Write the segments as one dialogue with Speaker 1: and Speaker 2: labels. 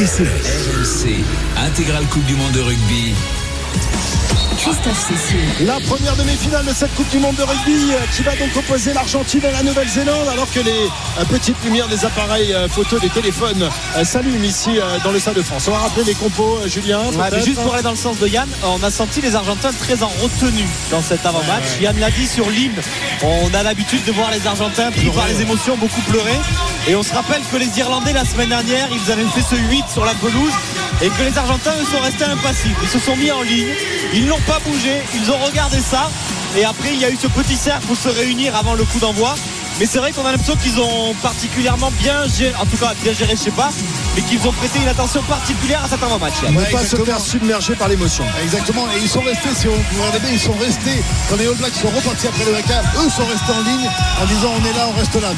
Speaker 1: RMC, intégrale Coupe du Monde de rugby.
Speaker 2: Christophe.
Speaker 3: La première demi-finale de cette Coupe du Monde de rugby euh, qui va donc opposer l'Argentine et la Nouvelle-Zélande alors que les euh, petites lumières des appareils euh, photos des téléphones s'allument ici dans le Stade de France. On va rappeler les compos, Julien.
Speaker 4: Ouais, juste pour aller dans le sens de Yann, on a senti les Argentins très en retenue dans cet avant-match. Yann l'a dit sur l'hymne, on a l'habitude de voir les Argentins pris par les émotions beaucoup pleurer. Et on se rappelle que les Irlandais la semaine dernière, ils avaient fait ce 8 sur la pelouse et que les Argentins eux, sont restés impassibles. Ils se sont mis en ligne, ils n'ont pas bougé, ils ont regardé ça. Et après, il y a eu ce petit cercle pour se réunir avant le coup d'envoi. Mais c'est vrai qu'on a l'impression qu'ils ont particulièrement bien géré, en tout cas bien géré, je sais pas, mais qu'ils ont prêté une attention particulière à cet avant-match. Yann.
Speaker 3: Ne
Speaker 5: Ouais,
Speaker 3: pas se faire submerger par l'émotion.
Speaker 5: Exactement, et ils sont restés, si vous regardez bien, ils sont restés, quand les All Blacks sont repartis après le vaca, eux sont restés en ligne en disant on est là, on reste là.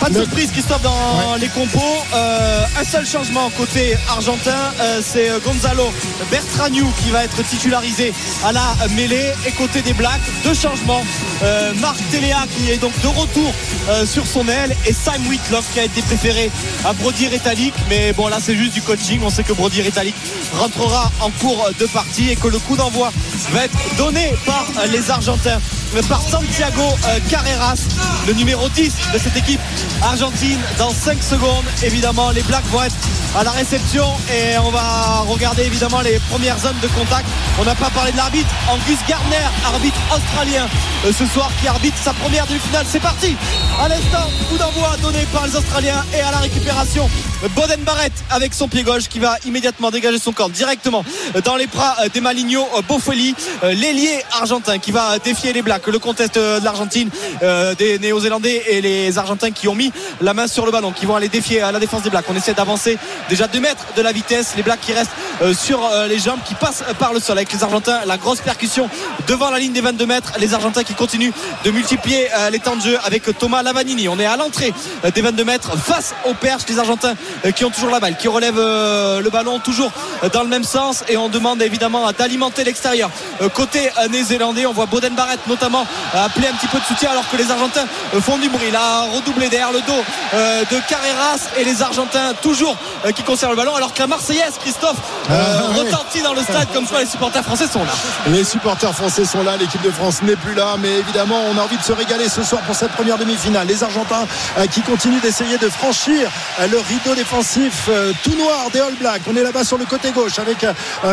Speaker 4: Pas de surprise Christophe dans les compos. Euh, un seul changement côté argentin, euh, c'est Gonzalo Bertraniu qui va être titularisé à la mêlée. Et côté des Blacks, deux changements. Euh, Marc Téléa qui est donc de retour euh, sur son aile et Sam Whitlock qui a été préféré à Brody Retallick. Mais bon là c'est juste du coaching. On sait que Brody Retallick rentrera en cours de partie et que le coup d'envoi va être donné par euh, les Argentins par Santiago euh, Carreras, le numéro 10 de cette équipe argentine. Dans 5 secondes, évidemment, les Blacks vont être à la réception et on va regarder évidemment les premières zones de contact. On n'a pas parlé de l'arbitre, Angus Gardner, arbitre australien euh, ce soir qui arbitre sa première demi-finale. C'est parti À l'instant, coup d'envoi donné par les Australiens et à la récupération, Boden Barrett avec son pied gauche qui va immédiatement dégager son corps directement dans les bras euh, des Maligno Boffelli, l'ailier argentin qui va défier les Blacks, le contest euh, de l'Argentine, euh, des Néo-Zélandais et les Argentins qui ont mis la main sur le ballon, qui vont aller défier à la défense des Blacks. On essaie d'avancer déjà 2 mètres de la vitesse, les Blacks qui restent euh, sur les jambes, qui passent par le sol avec les Argentins, la grosse percussion devant la ligne des 22 mètres, les Argentins qui continuent de multiplier les temps de jeu avec Thomas Lavanini. On est à l'entrée des 22 mètres face aux perches, les Argentins qui ont toujours la balle, qui relèvent le ballon toujours dans le même sens et on demande évidemment d'alimenter l'extérieur. Côté néo-zélandais, on voit Boden Barrett notamment euh, appeler un petit peu de soutien alors que les Argentins euh, font du bruit. Il a redoublé derrière le dos euh, de Carreras et les Argentins toujours qui conservent le ballon alors que la Marseillaise, Christophe, euh,
Speaker 3: Ah, ouais.
Speaker 4: retentit dans le stade comme quoi les supporters français sont là.
Speaker 3: Les supporters français sont là, l'équipe de France n'est plus là, mais évidemment, on a envie de se régaler ce soir pour cette première demi-finale. Les Argentins qui continuent d'essayer de franchir le rideau défensif tout noir des All Blacks. On est là-bas sur le côté gauche avec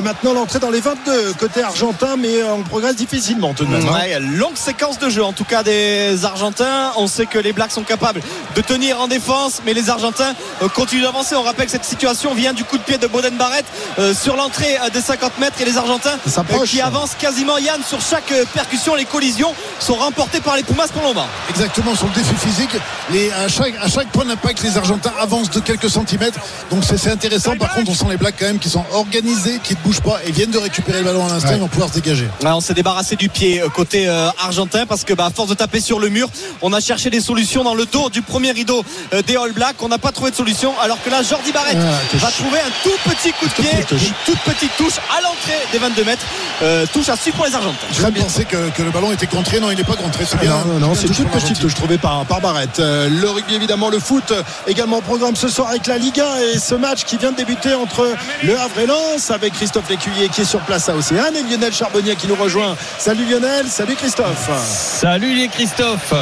Speaker 3: maintenant l'entrée dans les 22 côté argentin, mais on progresse difficilement tout de même. hein.
Speaker 4: Ouais, longue séquence de jeu en tout cas des Argentins. On sait que les Blacks sont capables de tenir en défense, mais les Argentins euh, continuent d'avancer. On rappelle que cette situation vient du coup de pied de Boden Barrett euh, sur l'entrée euh, des 50 mètres et les Argentins qui avancent quasiment Yann sur chaque percussion. Les collisions sont remportées par les Pumas pour le moment.
Speaker 5: Exactement, sur le défi physique, les, à, chaque, à chaque point d'impact, les Argentins avancent de quelques centimètres. Donc c'est intéressant. Par contre, on sent les Blacks quand même qui sont organisés, qui ne bougent pas et viennent de récupérer le ballon à l'instant. Ils vont pouvoir se dégager.
Speaker 4: Ouais, on s'est débarrassé du pied côté euh, argentin parce que bah, à force de taper sur le mur, on a cherché des solutions dans le dos du premier rideau euh, des All Blacks. On n'a pas trouvé de solution alors que là, Jordi Barrett
Speaker 3: Ah,
Speaker 4: va trouver un tout petit coup de pied, une toute petite touche à l'entrée des 22 mètres. Euh, touche à suivre pour les Argentins.
Speaker 5: Je pensais que, que le ballon était contré. Non, il n'est pas contré. C'est bien.
Speaker 3: Non, non, non, c'est une toute petite touche trouvée par, par Barrett. Euh, le rugby, évidemment, le foot, également au programme ce soir avec la Ligue 1 et ce match qui vient de débuter entre le Havre et Lens avec Christophe Lécuyer qui est sur place à Océane et Lionel Charbonnier qui nous rejoint. Salut Lionel, salut Christophe.
Speaker 6: Salut les Christophe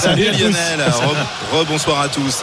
Speaker 7: Salut
Speaker 6: à tous.
Speaker 7: Lionel, Re- rebonsoir à tous.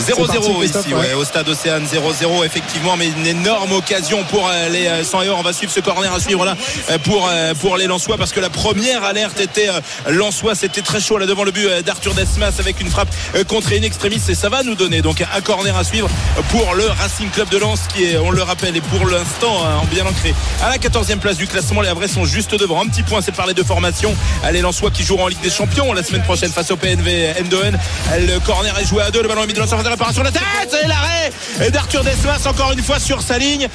Speaker 7: 0-0
Speaker 3: parti, Christophe,
Speaker 7: ici
Speaker 3: ouais.
Speaker 7: au stade Océane 0-0 effectivement mais une énorme occasion pour euh, les euh, 100 on va suivre ce corner à suivre là euh, pour, pour les Lensois parce que la première alerte était Lensois. C'était très chaud là devant le but d'Arthur Desmas avec une frappe contre une extrémiste et ça va nous donner donc un corner à suivre pour le Racing Club de Lens qui est on le rappelle et pour l'instant bien ancré à la 14e place du classement. Les Havrais sont juste devant. Un petit point c'est par les deux formations les Lensois qui joueront en Ligue des Champions la semaine prochaine face au PNV Eindhoven le corner est joué à deux le ballon est mis dans la de réparation la tête et l'arrêt d'Arthur Desmas encore une fois sur sa ligne.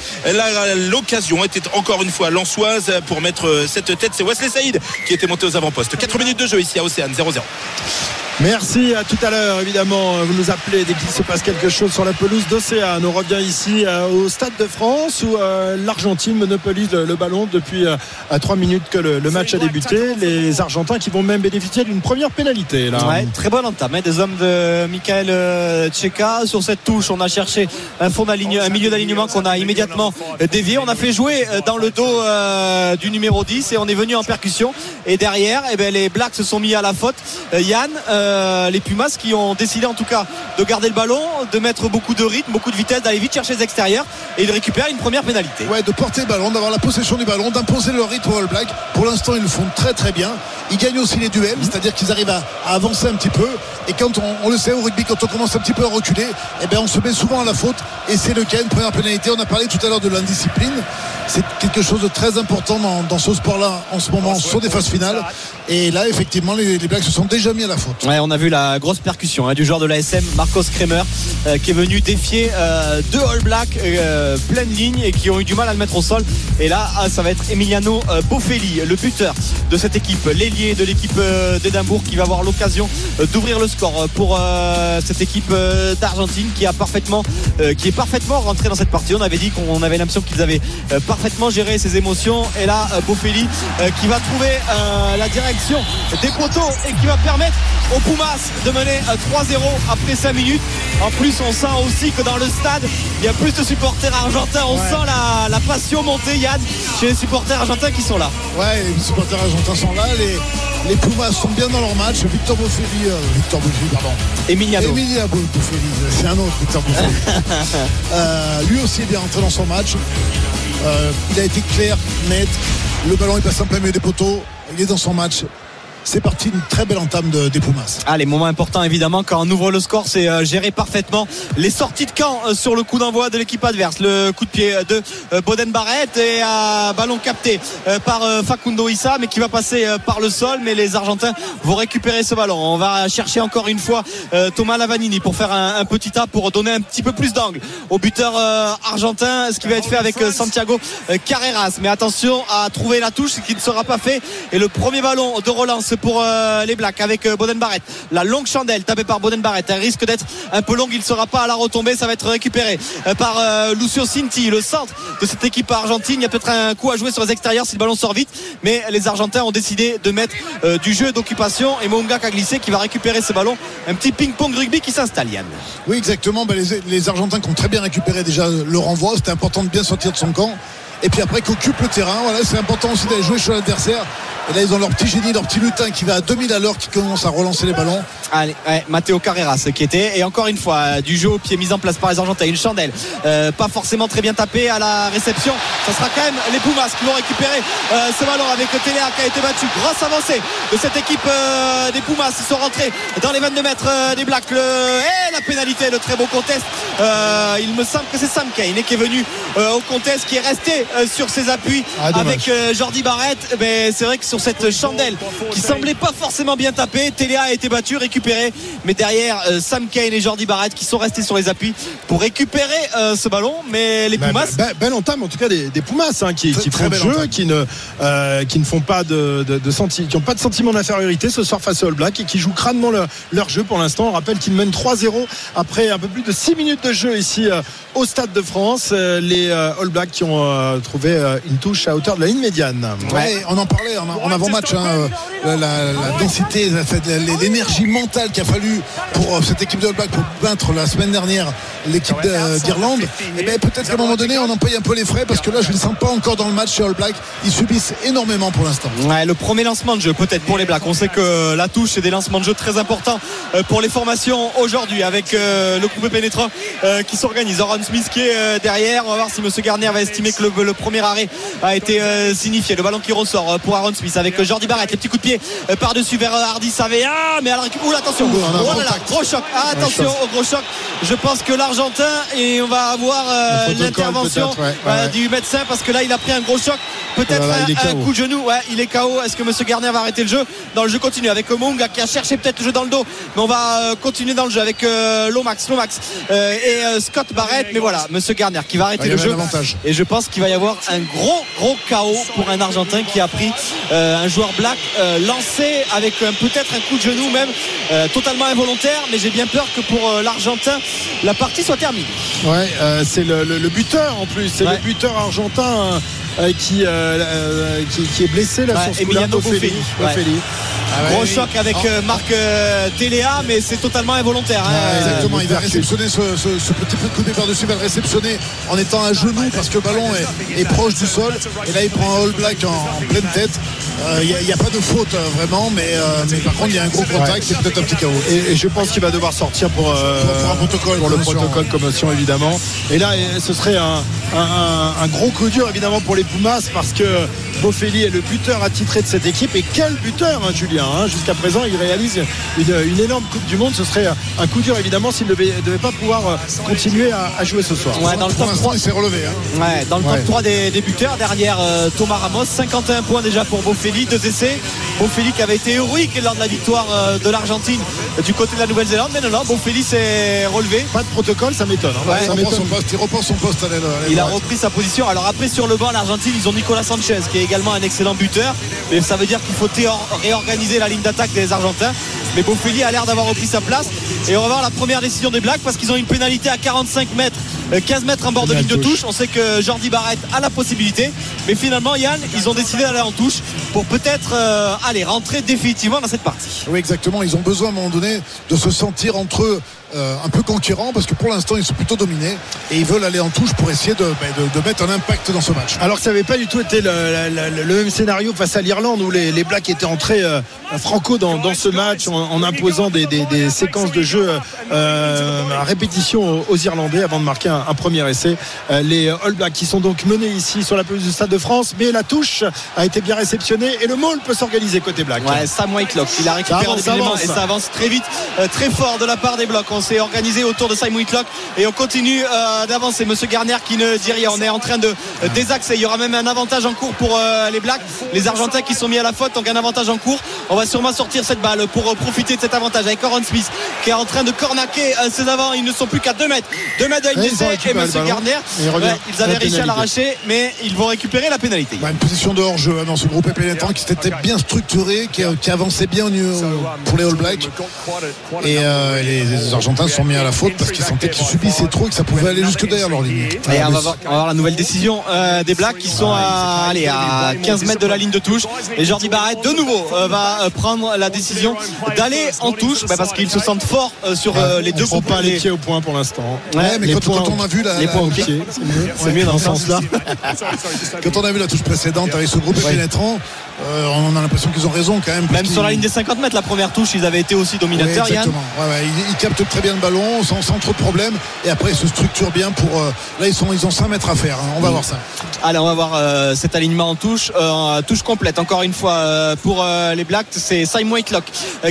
Speaker 7: L'occasion était encore une fois lançoise pour mettre cette tête. C'est Wesley Saïd qui était monté aux avant-postes. 4 minutes de jeu ici à Océane 0-0
Speaker 3: Merci, à tout à l'heure évidemment. Vous nous appelez dès qu'il se passe quelque chose sur la pelouse d'Océane. On revient ici euh, au Stade de France où euh, l'Argentine monopolise le, ballon depuis euh, à 3 minutes que le, match a débuté. Les Argentins qui vont même bénéficier d'une première pénalité. Là.
Speaker 4: Ouais, très bonne entame hein, des hommes de Michael Tcheka. Sur cette touche, on a cherché un, fond un milieu d'alignement qu'on a immédiatement dévié. On a fait jouer dans le dos du numéro 10 et on est venu en percussion. Et derrière, eh ben, les Blacks se sont mis à la faute. Yann, les Pumas qui ont décidé en tout cas de garder le ballon, de mettre beaucoup de rythme, beaucoup de vitesse, d'aller vite chercher les extérieurs et de récupérer une première pénalité.
Speaker 5: Ouais, de porter le ballon, d'avoir la possession du ballon, d'imposer leur rythme aux All Blacks. Pour l'instant, ils le font très très bien. Ils gagnent aussi les duels, c'est-à-dire qu'ils arrivent à, avancer un petit peu. Et quand on, le sait au rugby, quand on commence un petit peu à reculer, eh ben on se met souvent à la faute. Et c'est le cas, une première pénalité. On a parlé tout à l'heure de l'indiscipline. C'est quelque chose de très important dans, ce sport-là en ce moment sur des phases finales. Et là, effectivement, les, Blacks se sont déjà mis à la faute.
Speaker 4: Ouais, on a vu la grosse percussion hein, du joueur de l'ASM, Marcos Kremer, euh, qui est venu défier euh, deux All Blacks euh, pleine ligne et qui ont eu du mal à le mettre au sol. Et là, ah, ça va être Emiliano euh, Boffelli, le buteur de cette équipe, l'ailier de l'équipe d'Édimbourg, qui va avoir l'occasion d'ouvrir le score pour cette équipe d'Argentine qui parfaitement, qui est parfaitement rentré dans cette partie. On avait dit qu'on avait l'impression qu'ils avaient euh, parfaitement géré ses émotions. Et là, euh, Boffelli euh, qui va trouver euh, la direction des poteaux et qui va permettre aux Pumas de mener euh, 3-0 après 5 minutes. En plus, on sent aussi que dans le stade, il y a plus de supporters argentins. On sent la, la passion monter, Yann, chez les supporters argentins qui sont là.
Speaker 5: Ouais, les supporters argentins sont là. Les, les Pumas sont bien dans leur match. Victor Boffelli, euh, Victor Boffelli, pardon.
Speaker 4: Emiliano.
Speaker 5: Emilia Bo- Boffelli, c'est un autre Victor Boffelli. Euh, lui aussi est bien rentré dans son match. Euh, il a été clair, net. Le ballon est passé en plein milieu des poteaux. Il est dans son match. C'est parti, une très belle entame de- des Pumas.
Speaker 4: Ah, les moments importants évidemment quand on ouvre le score, c'est euh, géré parfaitement. Les sorties de camp euh, sur le coup d'envoi de l'équipe adverse, le coup de pied euh, de euh, Boden Barrett et un ballon capté euh, par euh, Facundo Issa, mais qui va passer euh, par le sol. Mais les Argentins vont récupérer ce ballon. On va chercher encore une fois euh, Thomas Lavanini pour faire un, petit tas pour donner un petit peu plus d'angle au buteur euh, argentin, ce qui va être fait avec euh, Santiago euh, Carreras. Mais attention à trouver la touche, ce qui ne sera pas fait. Et le premier ballon de relance pour euh, les Blacks avec euh, Boden Barrett. La longue chandelle tapée par Boden Barrett. Elle risque d'être un peu longue. Il ne sera pas à la retombée. Ça va être récupéré euh, par Lucio Cinti, le centre de cette équipe argentine. Il y a peut-être un coup à jouer sur les extérieurs si le ballon sort vite. Mais les Argentins ont décidé de mettre du jeu d'occupation. Et Monga a glissé qui va récupérer ce ballon. Un petit ping-pong rugby qui s'installe, Yann.
Speaker 5: Oui, exactement. Ben, les, Argentins qui ont très bien récupéré déjà le renvoi. C'était important de bien sortir de son camp. Et puis après, qu'occupe le terrain. Voilà, c'est important aussi d'aller jouer sur l'adversaire. Et là, ils ont leur petit génie, leur petit lutin qui va à 2000 à l'heure, qui commence à relancer les ballons.
Speaker 4: Allez, ouais, Matteo Carreras qui était. Et encore une fois du jeu au pied mis en place par les Argentins. Une chandelle euh, pas forcément très bien tapé à la réception. Ça sera quand même les Pumas qui vont récupérer euh, ce ballon avec Téléa qui a été battu. Grosse avancée de cette équipe euh, des Pumas. Ils sont rentrés dans les 22 mètres des Blacks. Le... et la pénalité le très beau contest. Il me semble que c'est Sam Kane qui est venu au contest qui est resté sur ses appuis
Speaker 3: Ah,
Speaker 4: avec Jordi Barrett. Mais c'est vrai que sur cette chandelle qui semblait pas forcément bien tapée Téléa a été battu récupéré mais derrière euh, Sam Kane et Jordi Barrett qui sont restés sur les appuis pour récupérer euh, ce ballon mais les
Speaker 3: Ben,
Speaker 4: Pumas
Speaker 3: ben, belle entame en tout cas des, des Pumas hein, qui,
Speaker 5: Très-
Speaker 3: qui
Speaker 5: très
Speaker 3: font le jeu,
Speaker 5: entame.
Speaker 3: qui ne, euh, qui ne font pas de, de, de senti- qui ont pas de sentiment d'infériorité ce soir face aux All Blacks et qui jouent crânement le- leur jeu pour l'instant. On rappelle qu'ils mènent 3-0 après un peu plus de 6 minutes de jeu ici euh, au Stade de France. Euh, les euh, All Blacks qui ont euh, trouvé euh, une touche à hauteur de la ligne médiane.
Speaker 5: Ouais, on en parlait en, en avant-match. hein, euh, la, densité, l'énergie mentale qu'il a fallu pour euh, cette équipe de All Blacks pour vaincre la semaine dernière l'équipe de- d'Irlande. Et ben peut-être qu'à un moment donné, on en paye un peu les frais parce que là, je ne les sens pas encore dans le match chez All Blacks. Ils subissent énormément pour l'instant.
Speaker 4: Le premier lancement de jeu peut-être pour les Blacks. On sait que la touche c'est des lancements de jeu très importants euh, pour les formations aujourd'hui avec euh, le coupé pénétrant euh, qui s'organise. Aaron Smith qui est euh, derrière. On va voir si Monsieur Garnier va estimer que le, premier arrêt a été euh, signifié. Le ballon qui ressort euh, pour Aaron Smith avec euh, Jordi Barrett. Les petits coups de pied euh, par-dessus vers euh, Hardy Savea. Mais alors, oula, attention. Oh là là,
Speaker 5: contact.
Speaker 4: gros choc. Ah, attention au gros choc. Je pense que l'Argentin et on va avoir euh, l'intervention
Speaker 3: peut-être, ouais, ouais,
Speaker 4: euh,
Speaker 3: ouais.
Speaker 4: du médecin parce que là il a pris un gros choc. Peut-être
Speaker 3: est
Speaker 4: un, coup de genou. Ouais, il est KO. Est-ce que Monsieur Garnier va arrêter le jeu Dans le jeu continue avec Munga qui a cherché peut-être le jeu dans le dos, mais on va euh, continuer dans le jeu avec euh, Lomax, Lomax euh, et Scott Barrett. Mais voilà, Monsieur Garnier qui va arrêter
Speaker 5: y
Speaker 4: le jeu. Et je pense qu'il va y avoir un gros, gros KO pour un Argentin qui a pris un joueur black lancé avec peut-être un coup de genou même totalement involontaire. Mais j'ai bien peur que pour l'Argentin, la partie soit terminée.
Speaker 3: Ouais, euh, c'est le, le- le buteur en plus, c'est
Speaker 4: Ouais.
Speaker 3: le buteur argentin euh, qui, euh, euh, qui, qui est blessé là
Speaker 4: Ouais,
Speaker 3: sur ce.
Speaker 4: Ouais.
Speaker 3: Boffelli.
Speaker 4: Gros choc avec
Speaker 5: Ah.
Speaker 4: Marc euh, Téléa, mais c'est totalement involontaire. hein.
Speaker 5: Exactement, il va réceptionner ce, ce- ce petit peu de coupé par-dessus, il va le réceptionner en étant à genoux parce que le ballon est, est proche du sol. Et là, il prend un All Black en, en pleine tête. Euh, Il n'y a, pas de faute euh, vraiment, mais, euh, mais par contre, il y a un gros contact, c'est peut-être un petit chaos.
Speaker 3: Et, et je pense qu'il va devoir sortir pour, euh,
Speaker 5: Pour- pour un protocole
Speaker 3: pour le
Speaker 5: commotion,
Speaker 3: protocole commotion évidemment. Et là, ce serait un, un- un- un gros coup dur évidemment pour les Pumas parce que Boffelli est le buteur attitré de cette équipe. Et quel buteur, hein, Julien hein. Jusqu'à présent, il réalise une, une énorme Coupe du Monde. Ce serait un coup dur évidemment s'il ne devait, devait pas pouvoir euh, continuer à, à jouer ce soir.
Speaker 4: Ouais, dans le
Speaker 5: Pour
Speaker 4: top
Speaker 5: l'instant,
Speaker 4: 3.
Speaker 5: il s'est relevé. hein.
Speaker 4: Ouais, dans le
Speaker 3: Ouais.
Speaker 4: top 3 des, des buteurs, derrière euh, Thomas Ramos, 51 points déjà pour Boffelli, deux essais. Boffelli qui avait été héroïque lors de la victoire euh, de l'Argentine euh, du côté de la Nouvelle-Zélande. Mais non, non, Boffelli s'est relevé.
Speaker 3: Pas de protocole, ça m'étonne. hein.
Speaker 4: Ouais,
Speaker 5: Il reprend
Speaker 3: m'étonne.
Speaker 5: son poste, il reprend son poste à l'aile.
Speaker 4: Il a repris sa position. Alors après sur le banc, l'Argentine, ils ont Nicolas Sanchez qui est également un excellent buteur. Mais ça veut dire qu'il faut réorganiser la ligne d'attaque des Argentins. Mais Boffelli a l'air d'avoir repris sa place. Et on va voir la première décision des Blacks parce qu'ils ont une pénalité à 45 mètres. Euh, 15 mètres en bord de ligne de
Speaker 3: touche.
Speaker 4: On sait que Jordi Barrett a la possibilité. Mais finalement, Yann, ils ont décidé d'aller en touche pour peut-être euh, aller rentrer définitivement dans cette partie.
Speaker 5: Oui, exactement. Ils ont besoin à un moment donné de se sentir entre eux euh, un peu conquérants parce que pour l'instant, ils sont plutôt dominés et ils veulent aller en touche pour essayer de, ben, de- de mettre un impact dans ce match.
Speaker 3: Alors que ça n'avait pas du tout été le, le- le- le même scénario face à l'Irlande où les, les Blacks étaient entrés euh, franco dans, dans ce match en, en imposant des, des- des séquences de jeu euh, à répétition aux, Irlandais avant de marquer un, un premier essai. Euh, les All Blacks qui sont donc menés ici sur la pelouse du Stade de France, mais la touche a été bien réceptionnée et le maul peut s'organiser côté Black.
Speaker 4: Ouais, Sam Whitelock, il a récupéré
Speaker 3: Ça avance, ça
Speaker 4: et ça avance très vite, euh, très fort de la part des blocs. On s'est organisé autour de Sam Whitelock et on continue euh, d'avancer. Monsieur Garner qui ne dit rien. On est en train de désaxer. Il y aura même un avantage en cours pour euh, les Blacks, les Argentins qui sont mis à la faute, donc un avantage en cours. On va sûrement sortir cette balle pour euh, profiter de cet avantage avec Aaron Smith qui est en train de cornaquer ses avants. Ils ne sont plus qu'à 2 mètres. 2 mètres de ligne d'essai et Monsieur. Garner,
Speaker 3: il
Speaker 4: ils avaient
Speaker 3: La
Speaker 4: réussi à l'arracher, mais ils vont récupérer la pénalité.
Speaker 5: Bah, une position de hors-jeu hein, dans ce groupe pénétrant qui s'était bien structuré, qui, qui avançait bien au pour les All Blacks. Et euh, les, les Argentins se sont mis à la faute parce qu'ils sentaient qu'ils subissaient trop et que ça pouvait aller jusque derrière leur ligne.
Speaker 4: Et on va, voir, on va voir la nouvelle décision euh, des Blacks qui sont à, allez, à 15 mètres de la ligne de touche. Et Jordi Barrett, de nouveau, euh, va euh, prendre la décision d'aller en touche bah, parce qu'ils se sentent forts euh, sur euh, les
Speaker 3: Ils
Speaker 4: deux
Speaker 3: sont pas
Speaker 4: les-
Speaker 3: pieds au point pour l'instant.
Speaker 5: Ouais, mais
Speaker 3: les
Speaker 5: quand,
Speaker 3: points
Speaker 5: quand
Speaker 3: au-
Speaker 5: on a vu la,
Speaker 3: les points au pied, c'est mieux.
Speaker 4: C'est mieux dans ce sens-là.
Speaker 5: quand on a vu la touche précédente avec ce groupe pénétrant, euh, on a l'impression qu'ils ont raison quand même.
Speaker 4: Même sur la ligne des 50 mètres, la première touche, ils avaient été aussi
Speaker 5: Oui,
Speaker 4: dominateurs, Yann.
Speaker 5: exactement. Ouais, ouais, ils, ils captent très bien le ballon sans, sans trop de problèmes et après ils se structurent bien pour euh, là ils sont ils ont 5 mètres à faire hein. on va voir ça
Speaker 4: Allez, on va voir euh, cet alignement en touche, euh, touche complète. Encore une fois pour les Blacks, c'est Simon Whitelock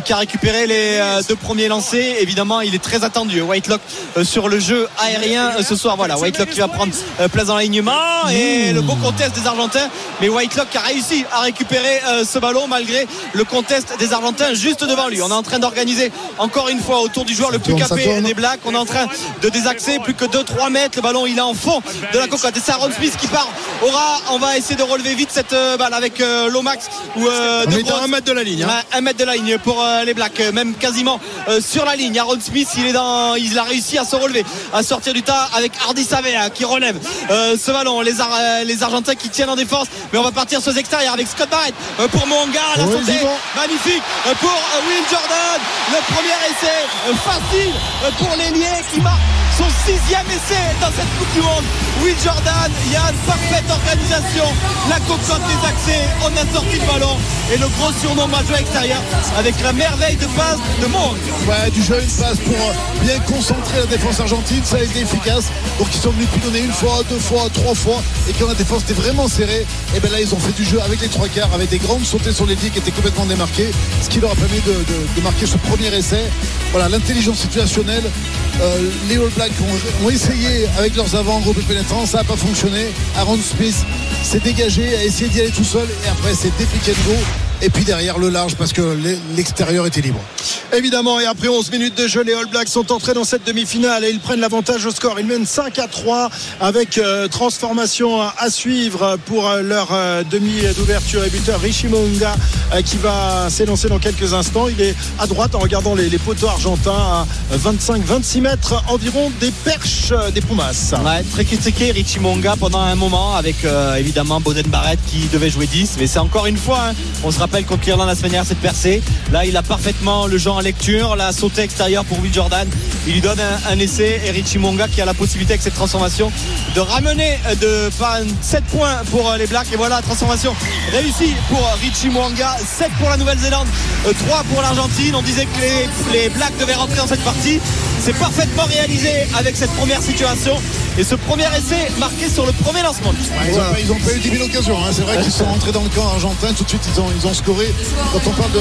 Speaker 4: qui a récupéré les deux premiers lancers. Évidemment, il est très attendu. Whitelock sur le jeu aérien ce soir. Voilà, Whitelock qui va prendre place dans l'alignement et le beau contest des Argentins. Mais Whitelock a réussi à récupérer euh, ce ballon malgré le contest des Argentins juste devant lui. On est en train d'organiser encore une fois autour du joueur le plus capé des Blacks. On est en train de désaxer plus que 2-3 mètres. Le ballon il est en fond de la cocotte. Et c'est Aaron Smith qui part. Aura, on va essayer de relever vite cette euh, balle avec euh, Lomax ou euh,
Speaker 3: On
Speaker 4: De
Speaker 3: est
Speaker 4: Groot.
Speaker 3: à un mètre de la ligne. hein.
Speaker 4: Un mètre de la ligne pour les Blacks, même quasiment sur la ligne. Aaron Smith, il est dans, il a réussi à se relever, à sortir du tas avec Hardy Savea qui relève ce ballon. Les, Ar- les Argentins qui tiennent en défense, mais on va partir sur les extérieurs avec Scott Barrett euh, pour Monga la
Speaker 3: Oui,
Speaker 4: santé. Magnifique euh, pour euh, Will Jordan, le premier essai facile pour l'ailier qui marque son sixième essai dans cette Coupe du Monde. Will Jordan, Yann, parfaite organisation, la cocotte des accès, on a sorti le ballon. Et le gros surnom majeur extérieur avec la merveille de passe de Monk.
Speaker 5: ouais, du jeu une passe pour euh, bien concentrer la défense argentine. Ça a été efficace. Donc ils sont venus plus donner une fois deux fois trois fois. Et quand la défense était vraiment serrée et bien là ils ont fait du jeu avec les trois quarts avec des grandes sautées sur les pieds qui étaient complètement démarquées. Ce qui leur a permis de marquer ce premier essai. Voilà l'intelligence situationnelle euh, les All Blacks ont, essayé avec leurs avants groupe pénétrants ça n'a pas fonctionné. Aaron Smith s'est dégagé a essayé d'y aller tout seul et après c'est pick and go et puis derrière le large parce que l'extérieur était libre.
Speaker 3: Évidemment, et après 11 minutes de jeu, les All Blacks sont entrés dans cette demi-finale et ils prennent l'avantage au score. Ils mènent 5 à 3 avec euh, transformation à suivre pour euh, leur euh, demi d'ouverture et buteur Richie Monga qui va s'élancer dans quelques instants. Il est à droite en regardant les, poteaux argentins à 25-26 mètres environ des perches des Pumas.
Speaker 4: Ouais, très critiqué Richie Monga pendant un moment avec évidemment Boden Barrett qui devait jouer 10 mais c'est encore une fois hein. on se rappelle contre l'Irlande la semaine dernière cette percée. Là il a parfaitement le genre en lecture. La sauté extérieure pour Will Jordan. Il lui donne un, essai. Et Richie Monga qui a la possibilité avec cette transformation de ramener de 7 points pour euh, les Blacks. Et voilà transformation réussie pour Richie Mwanga 7 pour la Nouvelle-Zélande 3 euh, pour l'Argentine. On disait que les Blacks devaient rentrer dans cette partie c'est parfaitement réalisé avec cette première situation et ce premier essai marqué sur le premier lancement.
Speaker 5: ils n'ont pas, eu 10 000 occasions. Hein. C'est vrai qu'ils sont rentrés dans le camp argentin. Tout de suite, ils ont, ils ont scoré. Quand on parle de,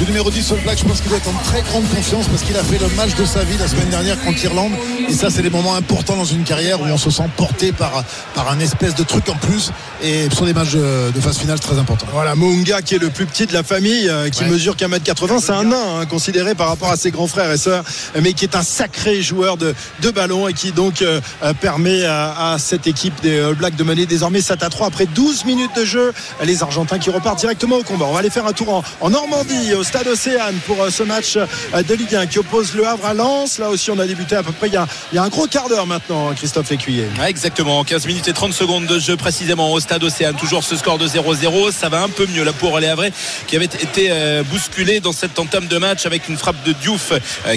Speaker 5: du numéro 10 sur le Black, je pense qu'il doit être en très grande confiance parce qu'il a fait le match de sa vie la semaine dernière contre l'Irlande. Et ça, c'est des moments importants dans une carrière où on se sent porté par, par un espèce de truc en plus. Et sur des matchs de, phase finale très importants.
Speaker 3: Voilà, Munga qui est le plus petit de la famille, euh, qui mesure qu'un mètre 80, c'est un nain hein, considéré par rapport à ses grands frères et sœurs, mais qui est un sacré joueur de, de ballon et qui donc euh, euh, permet à, cette équipe des All Blacks de mener désormais 7 à 3 après 12 minutes de jeu. Les Argentins qui repartent directement au combat. On va aller faire un tour en, Normandie, au stade Océane, pour euh, ce match de Ligue 1 qui oppose le Havre à Lens. Là aussi, on a débuté à peu près il y a, un gros quart d'heure maintenant, Christophe Lécuyer.
Speaker 7: exactement, 15 minutes et 30 secondes de jeu précisément au stade Océane. Toujours ce score de 0-0. Ça va un peu mieux là pour les Havrais qui avait été bousculé dans cette entame de match avec une frappe de Diouf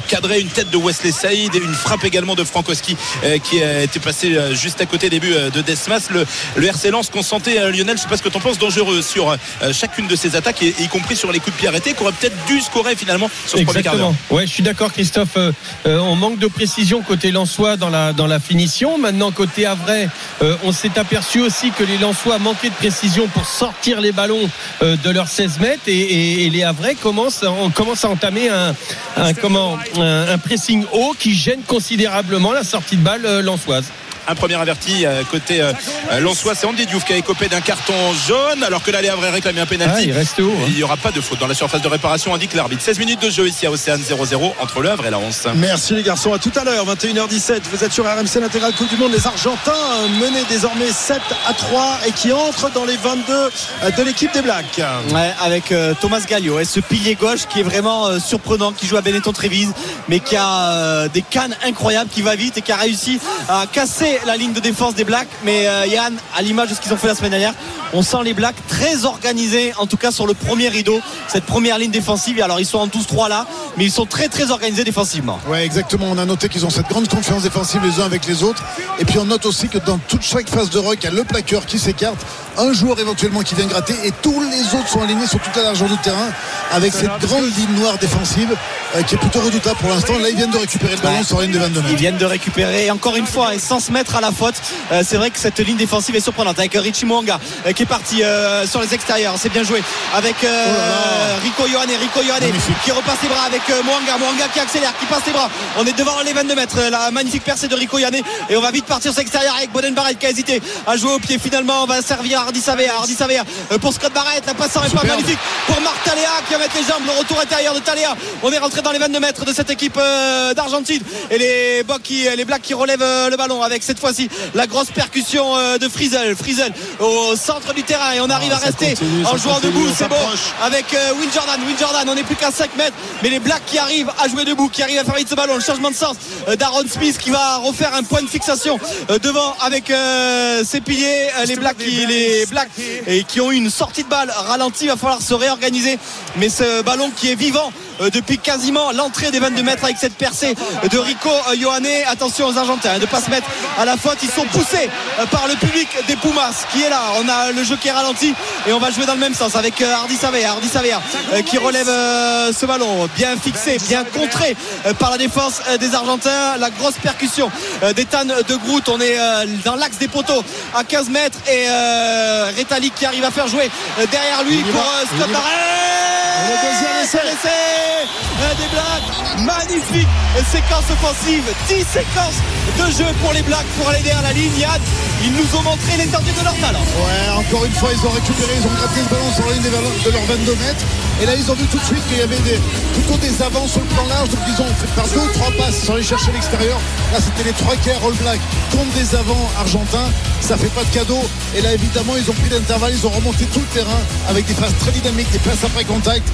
Speaker 7: cadré une tête de Wesley Saïd et une frappe également de Frankowski qui a été passé juste à côté des buts de Desmas. Le, RC Lens consentait à Lionel, je sais pas ce que tu en penses, dangereux sur chacune de ses attaques y compris sur les coups de pied arrêtés, peut-être finalement sur ce premier quart.
Speaker 6: Ouais, je suis d'accord, Christophe. Euh, euh, on manque de précision côté Lensois dans la, finition. Maintenant, côté Avray, euh, on s'est aperçu aussi que les Lensois manquaient de précision pour sortir les ballons de leurs 16 mètres et, les Avray commencent, à entamer un, pressing haut qui gêne considérablement la sortie de balle lensoise
Speaker 7: un premier averti euh, côté euh, Lançois c'est Andy Diouf qui a écopé d'un carton jaune alors que l'Allé Havre réclamé un pénalty.
Speaker 6: Ah, il reste haut
Speaker 7: hein. il n'y aura pas de faute dans la surface de réparation indique l'arbitre. 16 minutes de jeu ici à Océane 0-0 entre le Havre et la 11
Speaker 3: merci les garçons à tout à l'heure 21h17 vous êtes sur RMC l'intégrale Coupe du Monde. Les Argentins menés désormais 7 à 3 et qui entrent dans les 22 de l'équipe des Blacks.
Speaker 4: Ouais, avec euh, Thomas Gallio et ce pilier gauche qui est vraiment surprenant qui joue à Benetton Trévise mais qui a des cannes incroyables qui va vite et qui a réussi à casser la ligne de défense des Blacks. Mais euh, Yann, à l'image de ce qu'ils ont fait la semaine dernière, on sent les Blacks très organisés, en tout cas sur le premier rideau, cette première ligne défensive. Alors ils sont en 12-3 là, mais ils sont très très organisés défensivement.
Speaker 5: Ouais, exactement. On a noté qu'ils ont cette grande confiance défensive les uns avec les autres. Et puis on note aussi que dans toute chaque phase de rock, il y a le plaqueur qui s'écarte, un joueur éventuellement qui vient gratter, et tous les autres sont alignés sur toute la largeur du terrain avec cette grande ligne noire défensive qui est plutôt redoutable pour l'instant. Là, ils viennent de récupérer le ballon sur la ligne de 22 mètres.
Speaker 4: Ils viennent de récupérer, encore une fois, et sans se mettre à la faute. Euh, c'est vrai que cette ligne défensive est surprenante avec Richie Mwanga euh, qui est parti euh, sur les extérieurs. C'est bien joué avec oh Rico Yohane. Rico Yohane qui repasse les bras avec Mwanga. Mwanga qui accélère, qui passe les bras. On est devant les 22 mètres. La magnifique percée de Rico Yohane. Et on va vite partir sur l'extérieur avec Boden Barrett qui a hésité à jouer au pied. Finalement, on va servir Hardy Savea. Hardy Savea pour Scott Barrett. La passe est pas magnifique pour Marc Taléa qui va mettre les jambes. Le retour intérieur de Taléa. On est rentré dans les 22 mètres de cette équipe d'Argentine. Et les, qui, les Blacks qui relèvent le ballon avec cette fois-ci la grosse percussion euh, de Frizel. Frizel au centre du terrain et on arrive ah, à rester en jouant debout. C'est bon avec euh, Will Jordan. Will Jordan, on n'est plus qu'à 5 mètres, mais les Blacks qui arrivent à jouer debout, qui arrivent à faire vite ce ballon. Le changement de sens euh, d'Aaron Smith qui va refaire un point de fixation devant avec ses piliers. Les Blacks qui, les Blacks et qui ont eu une sortie de balle ralentie. Il va falloir se réorganiser. Mais ce ballon qui est vivant depuis quasiment l'entrée des 22 mètres avec cette percée de Rico Ioane. Attention aux Argentins hein, de ne pas se mettre à la faute. Ils sont poussés euh, par le public des Pumas qui est là. On a le jeu qui est ralenti et on va jouer dans le même sens avec euh, Hardy Savea. Hardy Savea euh, qui relève ce ballon bien fixé, bien contré par la défense des Argentins. La grosse percussion d'Ethan de Groot. On est dans l'axe des poteaux à 15 mètres et Rétali qui arrive à faire jouer derrière lui pour Scott Barrett
Speaker 3: le deuxième essai.
Speaker 4: Euh, des Blacks. Magnifique séquence offensive. 10 séquences de jeu pour les Blacks pour aller derrière la ligne. Yann, ils nous ont montré l'étendue de leur talent.
Speaker 5: Ouais, encore une fois, ils ont récupéré, ils ont gratté le ballon sur la ligne de leurs 22 mètres. Et là, ils ont vu tout de suite qu'il y avait des, plutôt des avants sur le plan large. Donc, ils ont fait par deux ou trois passes sans aller chercher l'extérieur. Là, c'était les trois quarts All Black contre des avants argentins. Ça fait pas de cadeau. Et là, évidemment, ils ont pris l'intervalle. Ils ont remonté tout le terrain avec des passes très dynamiques, des passes après contact.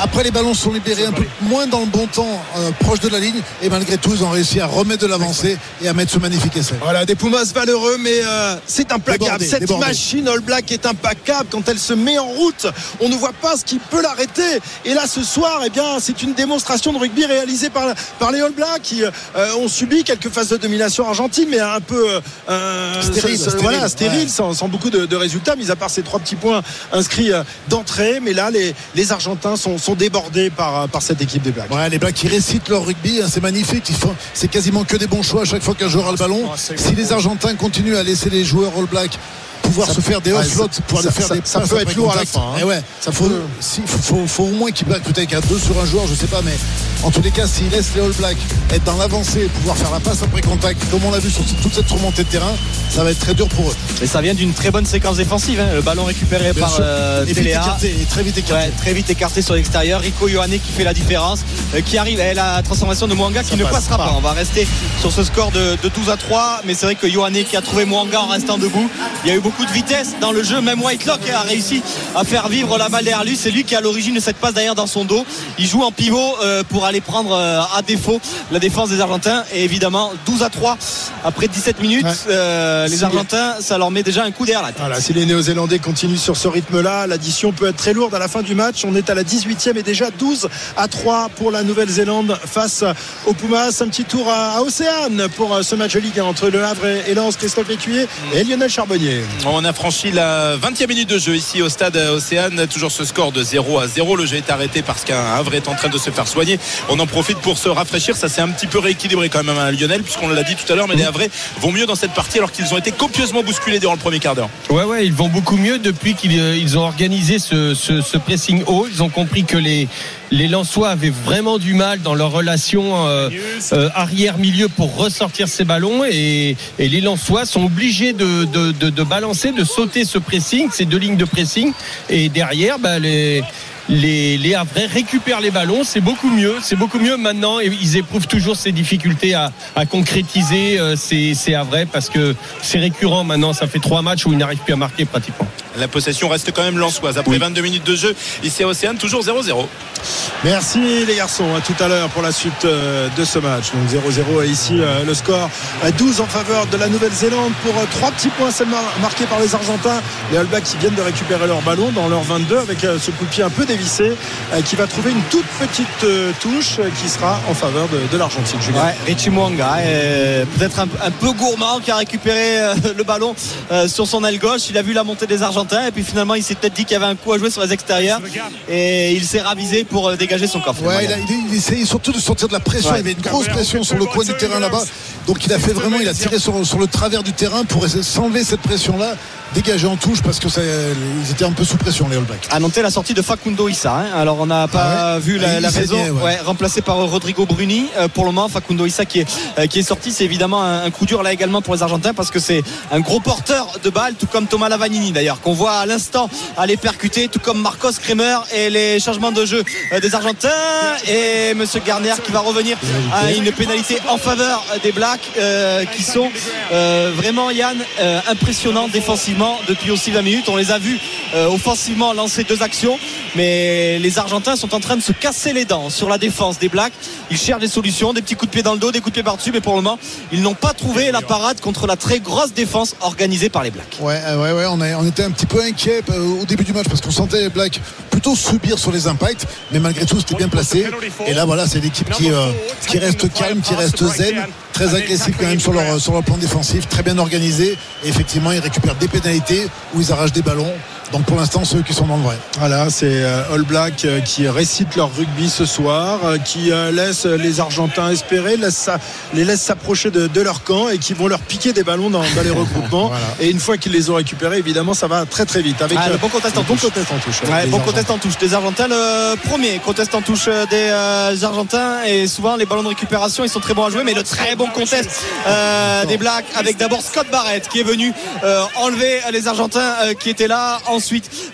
Speaker 5: Après, les ballons sont libérés un peu moins dans le bon temps, euh, proche de la ligne. Et malgré tout, ils ont réussi à remettre de l'avancée et à mettre ce magnifique essai.
Speaker 3: Voilà, des Pumas valeureux, mais euh, c'est implacable.
Speaker 5: Débordé,
Speaker 3: Cette
Speaker 5: débordé.
Speaker 3: machine All Black est implacable quand elle se met en route. On ne voit pas ce qui peut l'arrêter. Et là, ce soir, eh bien, c'est une démonstration de rugby réalisée par, par les All Blacks qui euh, ont subi quelques phases de domination argentine, mais un peu
Speaker 5: Stérile, stérile,
Speaker 3: voilà, stérile,
Speaker 5: ouais.
Speaker 3: sans, sans beaucoup de, de résultats, mis à part ces trois petits points inscrits d'entrée. Mais là, les, les Argentins sont, sont débordés par, euh, par cette équipe des Blacks.
Speaker 5: Ouais, les Blacks qui récitent leur rugby, hein, c'est magnifique. Ils font, c'est quasiment que des bons choix à chaque fois qu'un joueur a le ballon. si les Argentins continuent à laisser les joueurs All Black pouvoir
Speaker 3: Ça-
Speaker 5: se faire des offloads
Speaker 3: ça-
Speaker 5: pour aller
Speaker 3: ça-
Speaker 5: faire
Speaker 3: ça-
Speaker 5: des
Speaker 3: ça
Speaker 5: passes
Speaker 3: peut être lourd à la fin, hein.
Speaker 5: Eh ouais,
Speaker 3: Ça
Speaker 5: faut,
Speaker 3: peut-
Speaker 5: si- faut, faut- faut au moins qu'ils battent peut-être qu'à deux sur un joueur, je sais pas, mais en tous les cas, s'ils laissent les All Blacks être dans l'avancée, pouvoir faire la passe après contact, comme on l'a vu sur toute cette remontée de terrain, ça va être très dur pour eux.
Speaker 4: Et ça vient d'une très bonne séquence défensive. hein. Le ballon récupéré
Speaker 5: Bien
Speaker 4: par euh,
Speaker 5: et
Speaker 4: Téléa.
Speaker 5: et très vite écarté.
Speaker 4: Ouais, très vite écarté sur l'extérieur. Rico Ioane qui fait la différence, euh, qui arrive à la transformation de Mwanga qui ne
Speaker 3: passe
Speaker 4: passera
Speaker 3: pas.
Speaker 4: pas. On va rester sur ce score de, de 12 à 3. Mais c'est vrai que Ioane qui a trouvé Mwanga en restant debout. Il y a eu beaucoup de vitesse dans le jeu. Même Whitelock a réussi à faire vivre la balle derrière lui. C'est lui qui à l'origine de cette passe derrière dans son dos. Il joue en pivot euh, pour aller prendre euh, à défaut la défense des Argentins. Et évidemment, 12 à 3 après 17 minutes.
Speaker 3: Ouais.
Speaker 4: euh, les Argentins, ça leur met déjà un coup derrière la tête.
Speaker 3: Voilà, si les Néo-Zélandais continuent sur ce rythme-là, l'addition peut être très lourde à la fin du match. On est à la 18e et déjà 12 à 3 pour la Nouvelle-Zélande face aux Pumas. Un petit tour à, Océane pour ce match de Ligue 1 entre Le Havre et et Lens, Christophe Écuyer et Lionel Charbonnier.
Speaker 7: On a franchi la 20e minute de jeu ici au stade Océane. Toujours ce score de 0 à 0. Le jeu est arrêté parce qu'un Havre est en train de se faire soigner. On en profite pour se rafraîchir. Ça s'est un petit peu rééquilibré quand même à Lionel, puisqu'on l'a dit tout à l'heure. Mais les Havrais vont mieux dans cette partie alors qu'ils ont été copieusement bousculés durant le premier quart d'heure.
Speaker 6: Ouais, ouais, ils vont beaucoup mieux depuis qu'ils euh, ont organisé ce, ce- ce pressing haut. Ils ont compris que les, les Lensois avaient vraiment du mal dans leur relation euh, euh, arrière-milieu pour ressortir ces ballons. Et, les Lensois sont obligés de balancer, de sauter ce pressing, ces deux lignes de pressing. Et derrière, bah, les. Les, les Havrais récupèrent les ballons, c'est beaucoup mieux, c'est beaucoup mieux maintenant. Et ils éprouvent toujours ces difficultés à, à concrétiser euh, ces, ces Havrais parce que c'est récurrent maintenant. Ça fait trois matchs où ils n'arrivent plus à marquer pratiquement.
Speaker 7: La possession reste quand même lançoise. Après 22 minutes de jeu, ici à Océane, toujours 0-0.
Speaker 3: Merci les garçons, à tout à l'heure pour la suite euh, de ce match. Donc 0-0 et ici euh, le score à 12 en faveur de la Nouvelle-Zélande pour trois petits points seulement marqués par les Argentins. Les All Blacks qui viennent de récupérer leur ballon dans leur 22 avec ce coup de pied un peu dévissé euh, qui va trouver une toute petite euh, touche euh, qui sera en faveur de, de l'Argentine. Julien.
Speaker 4: Ouais, Richie Mwanga, peut-être un, un peu gourmand qui a récupéré le ballon sur son aile gauche. Il a vu la montée des Argentins et puis finalement il s'est peut-être dit qu'il y avait un coup à jouer sur les extérieurs et il s'est ravisé pour dégager son coffre.
Speaker 5: Ouais, il, a- il, il essayait surtout de sortir de la pression.
Speaker 4: Ouais.
Speaker 5: Il y avait une grosse pression sur le coin du terrain là-bas. Donc il a fait vraiment, il a tiré sur, sur le travers du terrain pour s'enlever cette pression-là, dégager en touche parce que ça, ils étaient un peu sous pression les All Blacks.
Speaker 4: À noter la sortie de Facundo Issa. hein. Alors on n'a pas
Speaker 5: Ah ouais
Speaker 4: vu la,
Speaker 5: Ah,
Speaker 4: raison.
Speaker 5: ouais.
Speaker 4: Ouais, remplacé par Rodrigo Bruni. Euh, pour le moment, Facundo Issa qui est, euh, qui est sorti, c'est évidemment un, un coup dur là également pour les Argentins parce que c'est un gros porteur de balle, tout comme Thomas Lavanini d'ailleurs, qu'on voit à l'instant aller percuter, tout comme Marcos Kremer et les changements de jeu euh, des Argentins et Monsieur Garner qui va revenir à une pénalité en faveur des Blacks euh, qui sont euh, vraiment Yann euh, impressionnants défensivement depuis aussi 20 minutes. On les a vus euh, offensivement lancer deux actions, mais les Argentins sont en train de se casser les dents sur la défense des Blacks. Ils cherchent des solutions, des petits coups de pied dans le dos, des coups de pied par-dessus, mais pour le moment, ils n'ont pas trouvé la parade contre la très grosse défense organisée par les Blacks.
Speaker 5: Ouais, euh, ouais, ouais, on, a- on était un petit peu inquiet euh, au début du match parce qu'on sentait les Blacks plutôt subir sur les impacts, mais malgré tout, c'était bien placé. Et là, voilà, c'est l'équipe qui, euh, qui reste calme, qui reste zen, très agressif quand même sur leur, sur leur plan défensif, très bien organisé. Et effectivement, ils récupèrent des pénalités où ils arrachent des ballons. Donc pour l'instant, ceux qui sont dans le vrai.
Speaker 3: Voilà, c'est euh, All Black euh, qui récite leur rugby ce soir, euh, qui laisse les Argentins espérer, laisse les laisse s'approcher de, de leur camp et qui vont leur piquer des ballons dans, dans les regroupements.
Speaker 5: Voilà.
Speaker 3: Et une fois qu'ils les ont récupérés, évidemment, ça va très très vite. Avec
Speaker 4: Ah, le
Speaker 3: euh,
Speaker 4: bon contest en
Speaker 3: le bon
Speaker 4: touche.
Speaker 3: contest en touche.
Speaker 4: Ouais, bon
Speaker 3: Argentins.
Speaker 4: contest en touche des Argentins. Le premier contest en touche des euh, Argentins et souvent les ballons de récupération ils sont très bons à jouer, mais le très bon contest euh, des Blacks avec d'abord Scott Barrett qui est venu euh, enlever les Argentins euh, qui étaient là. Ensuite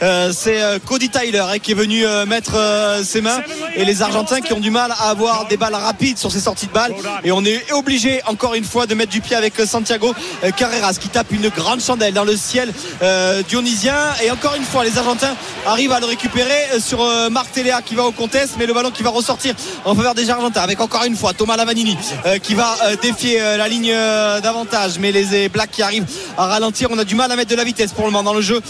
Speaker 4: euh, c'est euh, Cody Tyler hein, qui est venu euh, mettre ses mains. Et les Argentins qui ont du mal à avoir des balles rapides sur ces sorties de balles. Et on est obligé encore une fois de mettre du pied avec Santiago Carreras qui tape une grande chandelle dans le ciel dionysien. Et encore une fois les Argentins arrivent à le récupérer sur Marc Téléa qui va au contest mais le ballon qui va ressortir en faveur des Argentins avec encore une fois Thomas Lavanini qui va défier la ligne d'avantage. Mais les Blacks qui arrivent à ralentir on a du mal à mettre de la vitesse pour le moment dans le jeu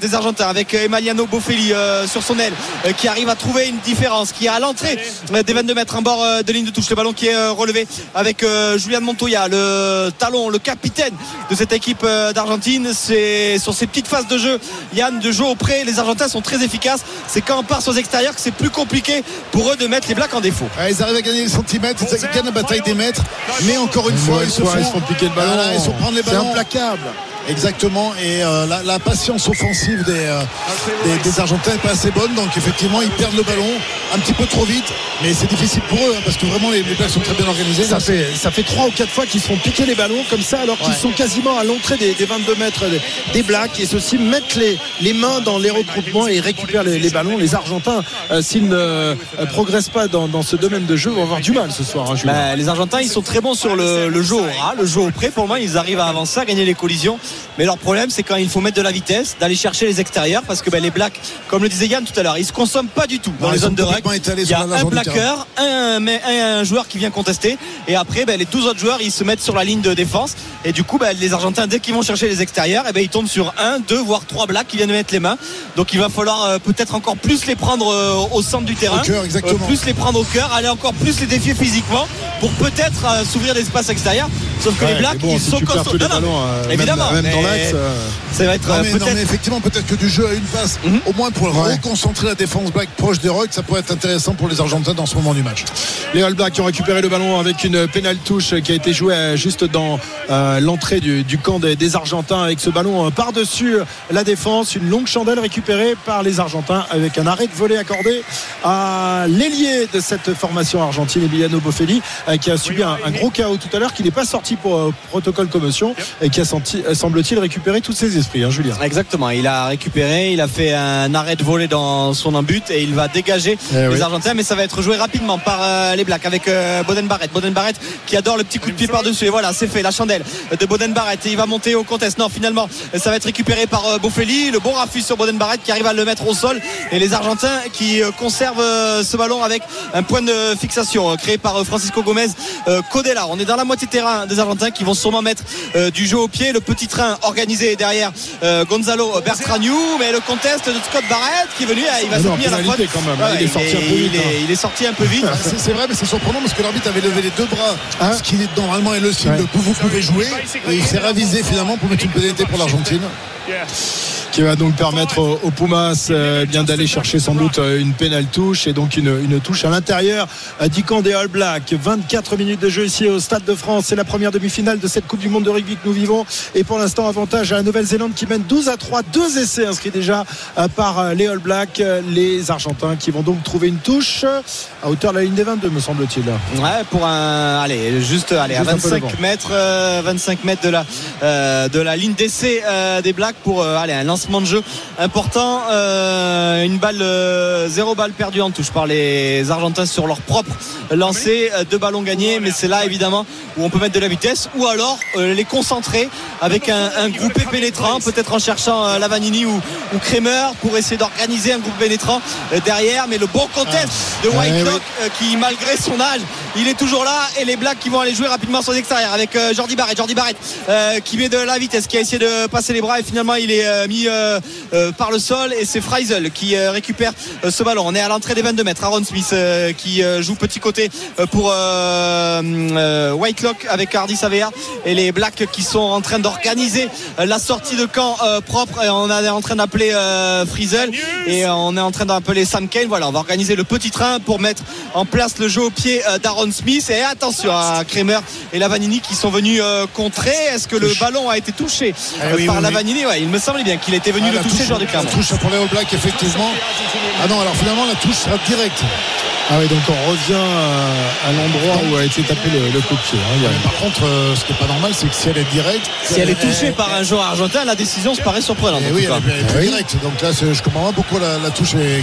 Speaker 4: des Argentins avec euh, Emiliano Boffelli euh, sur son aile euh, qui arrive à trouver une différence qui est à l'entrée euh, des 22 mètres en bord euh, de ligne de touche. Le ballon qui est euh, relevé avec euh, Julian Montoya le talon le capitaine de cette équipe euh, d'Argentine. C'est sur ces petites phases de jeu Yann de jouer auprès. Les Argentins sont très efficaces. C'est quand on part sur les extérieurs que c'est plus compliqué pour eux de mettre les Blacks en défaut.
Speaker 5: Ouais, ils arrivent à gagner les centimètres, ils gagnent la bataille des mètres, mais encore une fois, ils se font,
Speaker 3: ils se font piquer le ballon.
Speaker 5: Voilà, ils se font prendre les
Speaker 3: C'est
Speaker 5: ballons.
Speaker 3: implacable.
Speaker 5: Exactement, et euh, la, la patience offensive des, euh, des, des Argentins n'est pas assez bonne, donc effectivement ils perdent le ballon un petit peu trop vite, mais c'est difficile pour eux hein, parce que vraiment les, les Blacks sont très bien organisés.
Speaker 3: Ça fait, ça fait trois ou quatre fois qu'ils se font piquer les ballons comme ça alors qu'ils
Speaker 5: Ouais.
Speaker 3: sont quasiment à l'entrée des, des 22 mètres des, des Blacks et ceux-ci mettent les, les mains dans les regroupements et récupèrent les, les ballons. Les Argentins, euh, s'ils ne euh, progressent pas dans, dans ce domaine de jeu, vont avoir du mal ce soir. hein.
Speaker 4: Bah, les Argentins, ils sont très bons sur le, le jeu au ras, le jeu au près. Pour moi, ils arrivent à avancer, à gagner les collisions. Mais leur problème, c'est quand il faut mettre de la vitesse, d'aller chercher les extérieurs, parce que bah, les Blacks, comme le disait Yann tout à l'heure, ils se consomment pas du tout dans
Speaker 5: Non,
Speaker 4: les zones de
Speaker 5: étalés
Speaker 4: Il y a un plaqueur, un, mais- un, un joueur qui vient contester, et après, bah, les 12 autres joueurs, ils se mettent sur la ligne de défense. Et du coup, bah, les Argentins, dès qu'ils vont chercher les extérieurs, et ben ils tombent sur un, deux, voire trois Blacks qui viennent mettre les mains. Donc il va falloir euh, peut-être encore plus les prendre euh, au centre du terrain,
Speaker 5: Au cœur, exactement.
Speaker 4: Euh, plus les prendre au cœur, aller encore plus les défier physiquement pour peut-être s'ouvrir l'espace extérieur. Sauf que
Speaker 3: Ouais,
Speaker 4: les Blacks,
Speaker 3: bon,
Speaker 4: ils
Speaker 3: si
Speaker 4: sont costauds. Non, non,
Speaker 3: ballons, euh, même-
Speaker 4: évidemment,
Speaker 3: même, dans
Speaker 4: mais
Speaker 3: l'axe.
Speaker 4: Ça va être
Speaker 5: Non
Speaker 4: euh,
Speaker 5: mais, non, mais
Speaker 4: peut-être.
Speaker 5: effectivement peut-être que du jeu à une passe
Speaker 4: Mhm.
Speaker 5: au moins pour
Speaker 3: Ouais.
Speaker 5: reconcentrer la défense black proche des rocks ça pourrait être intéressant pour les Argentins dans ce moment du match
Speaker 3: Les All Blacks qui ont récupéré le ballon avec une pénale touche qui a été jouée euh, juste dans euh, l'entrée du, du camp des, des Argentins avec ce ballon par-dessus la défense. Une longue chandelle récupérée par les Argentins avec un arrêt de volée accordé à l'ailier de cette formation argentine, Emiliano Boffelli, euh, qui a subi un, un gros chaos tout à l'heure, qui n'est pas sorti pour euh, protocole commotion et qui a senti, semble-t-il, récupéré tous ses esprits, hein, Julien.
Speaker 4: Exactement, il a récupéré, il a fait un arrêt de volée dans son embut et il va dégager
Speaker 3: Eh
Speaker 4: les
Speaker 3: oui.
Speaker 4: Argentins, mais ça va être joué rapidement par euh, les Blacks avec euh, Boden Barrett. Boden Barrett qui adore le petit coup de pied par-dessus. Et voilà, c'est fait, la chandelle de Boden Barrett. Et il va monter au contest. Non, finalement, ça va être récupéré par euh, Boffelli. Le bon raffus sur Boden Barrett qui arrive à le mettre au sol. Et les Argentins qui euh, conservent ce ballon avec un point de fixation créé par Francisco Gomez Codella. On est dans la moitié terrain des Argentins qui vont sûrement mettre du jeu au pied. Le petit train organisé derrière euh, Gonzalo Bertraniou. Mais le contest de Scott Barrett qui est venu, il va se à la faute.
Speaker 3: quand même, il est sorti un peu
Speaker 4: il
Speaker 3: vite,
Speaker 4: est-
Speaker 3: hein.
Speaker 4: il est sorti un peu vite.
Speaker 5: Ah, c'est c'est vrai mais c'est surprenant parce que l'arbitre avait levé les deux bras
Speaker 3: Hein
Speaker 5: ce qui normalement est le signe
Speaker 3: Ouais.
Speaker 5: de vous pouvez jouer et il s'est ravisé finalement pour mettre une pénalité pour l'Argentine
Speaker 3: qui va donc permettre aux, aux Pumas euh, bien d'aller chercher sans doute euh, une pénale touche et donc une, une touche à l'intérieur euh, du camp des All Blacks 24 minutes de jeu ici au Stade de France. C'est la première demi-finale de cette Coupe du Monde de rugby que nous vivons. Et pour l'instant avantage à la Nouvelle-Zélande qui mène 12 à 3 deux essais inscrits déjà par les All Blacks les Argentins qui vont donc trouver une touche à hauteur de la ligne des 22 me semble-t-il.
Speaker 4: Ouais, pour un, allez, juste, allez, à
Speaker 3: Juste un peu
Speaker 4: 25
Speaker 3: devant.
Speaker 4: mètres, euh, 25 mètres de la, euh, de la ligne d'essai des Blacks pour, allez, un de jeu important, euh, une balle, euh, zéro balle perdue en touche par les Argentins sur leur propre lancé, euh, deux ballons gagnés, mais c'est là évidemment où on peut mettre de la vitesse, ou alors euh, les concentrer avec un, un groupé pénétrant, peut-être en cherchant Lavanini ou, ou Kremer pour essayer d'organiser un groupe pénétrant derrière, mais le bon contest de
Speaker 3: Ouais,
Speaker 4: Whitelock qui malgré son âge il est toujours là et les Blacks qui vont aller jouer rapidement sur les extérieurs avec Jordi Barrett. Jordi Barrett qui met de la vitesse qui a essayé de passer les bras et finalement il est mis euh, euh, par le sol et c'est Freisel qui euh, récupère ce ballon. On est à l'entrée des 22 mètres. Aaron Smith qui joue petit côté pour Whitelock avec Hardy Savea et les Blacks qui sont en train d'organiser la sortie de camp propre. Et on est en train d'appeler Friesel et on est en train d'appeler Sam Kane. Voilà, on va organiser le petit train pour mettre en place le jeu au pied d'Aaron Smith. Et attention à Kremer et Lavanini qui sont venus contrer. Est-ce que le ballon a été touché
Speaker 5: Eh oui,
Speaker 4: par
Speaker 5: oui,
Speaker 4: Lavanini? Ouais, il me semblait bien qu'il était venu
Speaker 5: Ah,
Speaker 4: le
Speaker 5: la
Speaker 4: toucher,
Speaker 5: touche,
Speaker 4: Jordi
Speaker 5: la
Speaker 4: Clermont.
Speaker 5: touche pour les All Blacks, effectivement. Ah non, alors finalement, la touche sera directe.
Speaker 3: Ah oui, donc on revient à, à l'endroit où a été tapé le, le coup de pied. hein. A-
Speaker 5: par contre, euh, ce qui n'est pas normal, c'est que si elle est directe.
Speaker 4: Si elle est touchée par un joueur argentin, la décision se paraît surprenante.
Speaker 5: Eh oui, elle est, elle est
Speaker 3: Ah oui.
Speaker 5: directe. Donc là, c'est- je comprends pas pourquoi la, la touche est.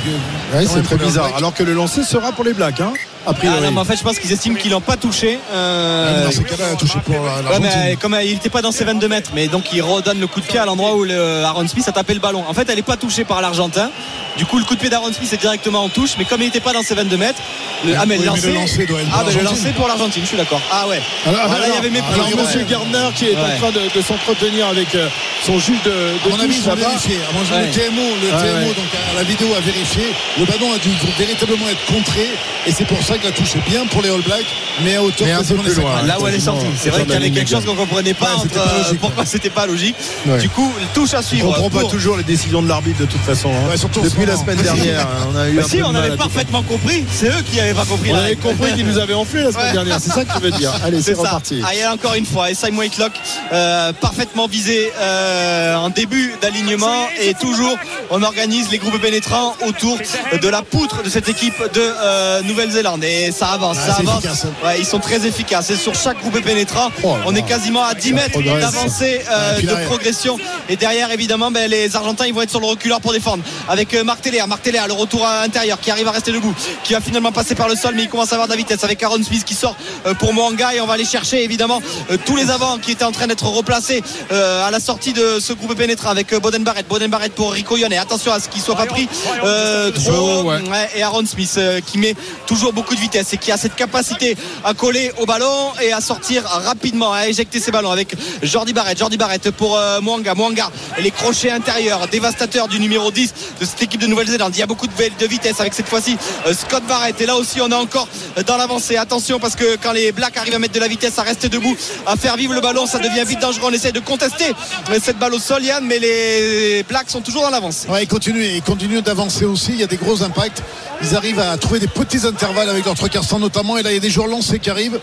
Speaker 3: C'est très bizarre. Alors que le lancer sera pour les Blacks, hein, a priori.
Speaker 4: Ah non, mais en fait, je pense qu'ils estiment qu'ils l'ont pas touché. Euh,
Speaker 5: touché pour
Speaker 4: Ouais, mais comme il n'était pas dans ses 22 mètres, mais donc il redonne le coup de pied à l'endroit où le Aaron Smith a tapé le ballon. En fait, elle n'est pas touchée par l'Argentin. Du coup, le coup de pied d'Aaron Smith est directement en touche, mais comme il n'était pas dans ses 22 mètres, le, ah mais
Speaker 5: Oui,
Speaker 4: le lancer,
Speaker 5: le lancer doit être
Speaker 4: ah, mais le lancer pour l'Argentine, je suis d'accord. Ah ouais.
Speaker 3: Alors,
Speaker 4: Ah, là, il y
Speaker 3: alors-
Speaker 4: avait mépris.
Speaker 3: alors,
Speaker 4: Ouais.
Speaker 3: Monsieur Gardner qui est
Speaker 4: Ouais.
Speaker 3: en train de, de s'entretenir avec euh, son juge de,
Speaker 5: À
Speaker 3: de
Speaker 5: mon avis,
Speaker 3: touche
Speaker 5: avis,
Speaker 4: Ouais.
Speaker 5: Le TMO, le TMO
Speaker 3: ouais.
Speaker 5: donc à la vidéo a vérifié. Le ballon a dû véritablement être contré. Et c'est pour ça que la bien pour les All Blacks, mais à hauteur
Speaker 3: Mais un peu plus loin.
Speaker 4: Là où elle est sortie, c'est vrai qu'il y avait quelque chose qu'on comprenait pas
Speaker 5: Ouais,
Speaker 4: entre, euh, pourquoi c'était pas logique.
Speaker 3: Ouais.
Speaker 4: Du coup, touche à
Speaker 3: On
Speaker 4: suivre.
Speaker 3: comprend pas toujours les décisions de l'arbitre de toute façon. hein.
Speaker 5: Ouais, surtout
Speaker 3: Depuis la semaine dernière, hein, on a eu un
Speaker 4: si,
Speaker 3: peu
Speaker 4: on avait parfaitement compris. C'est eux qui avaient pas compris.
Speaker 3: On avait compris qu'ils nous avaient enflé la semaine dernière. C'est ça que tu veux dire. Allez, c'est
Speaker 4: ça.
Speaker 3: reparti.
Speaker 4: Ah, et encore une fois, et Simon Whitelock euh, parfaitement visé euh, en début d'alignement et toujours on organise les groupes pénétrants autour de la poutre de cette équipe de euh, Nouvelle-Zélande et ça avance,
Speaker 5: Ah,
Speaker 4: ça avance. Ouais, ils sont très efficaces. Et sur chaque groupe pénétrant,
Speaker 3: Oh
Speaker 4: on est quasiment à 10 mètres d'avancée euh, de progression. Et derrière évidemment ben, les Argentins ils vont être sur le reculeur pour défendre. Avec euh, Marc Téléa, Marc Téléa le retour à l'intérieur qui arrive à rester debout qui va finalement passer par le sol mais il commence à avoir de la vitesse. Avec Aaron Smith qui sort euh, pour Mwanga et on va aller chercher évidemment euh, tous les avants qui étaient en train d'être replacés euh, à la sortie de ce groupe pénétrant. Avec euh, Boden Barrett. Boden Barrett pour Rico Yone attention à ce qu'il soit pas pris euh, trop
Speaker 3: ouais.
Speaker 4: Ouais, et Aaron Smith euh, qui met toujours beaucoup de vitesse et qui a cette capacité à coller au ballon et à sortir rapidement à éjecter ses ballons avec Jordi Barrett. Jordi Barrett pour euh, Mwanga. Mwanga les crochets intérieurs dévastateurs du numéro 10 de cette équipe de Nouvelle-Zélande. Il y a beaucoup de, vitesse avec cette fois-ci euh, Scott Barrett. Et là aussi on est encore dans l'avancée. Attention parce que quand les Blacks arrivent à mettre de la vitesse à rester debout à faire vivre le ballon. Ça devient vite dangereux. On essaie de contester euh, cette balle au sol Yann mais les Blacks sont toujours dans l'avance
Speaker 5: Ouais, ils continuent, ils continuent d'avancer aussi. Il y a des gros impacts. Ils arrivent à trouver des petits intervalles avec leur trois quarts notamment. Et là, il y a des joueurs lancés qui arrivent.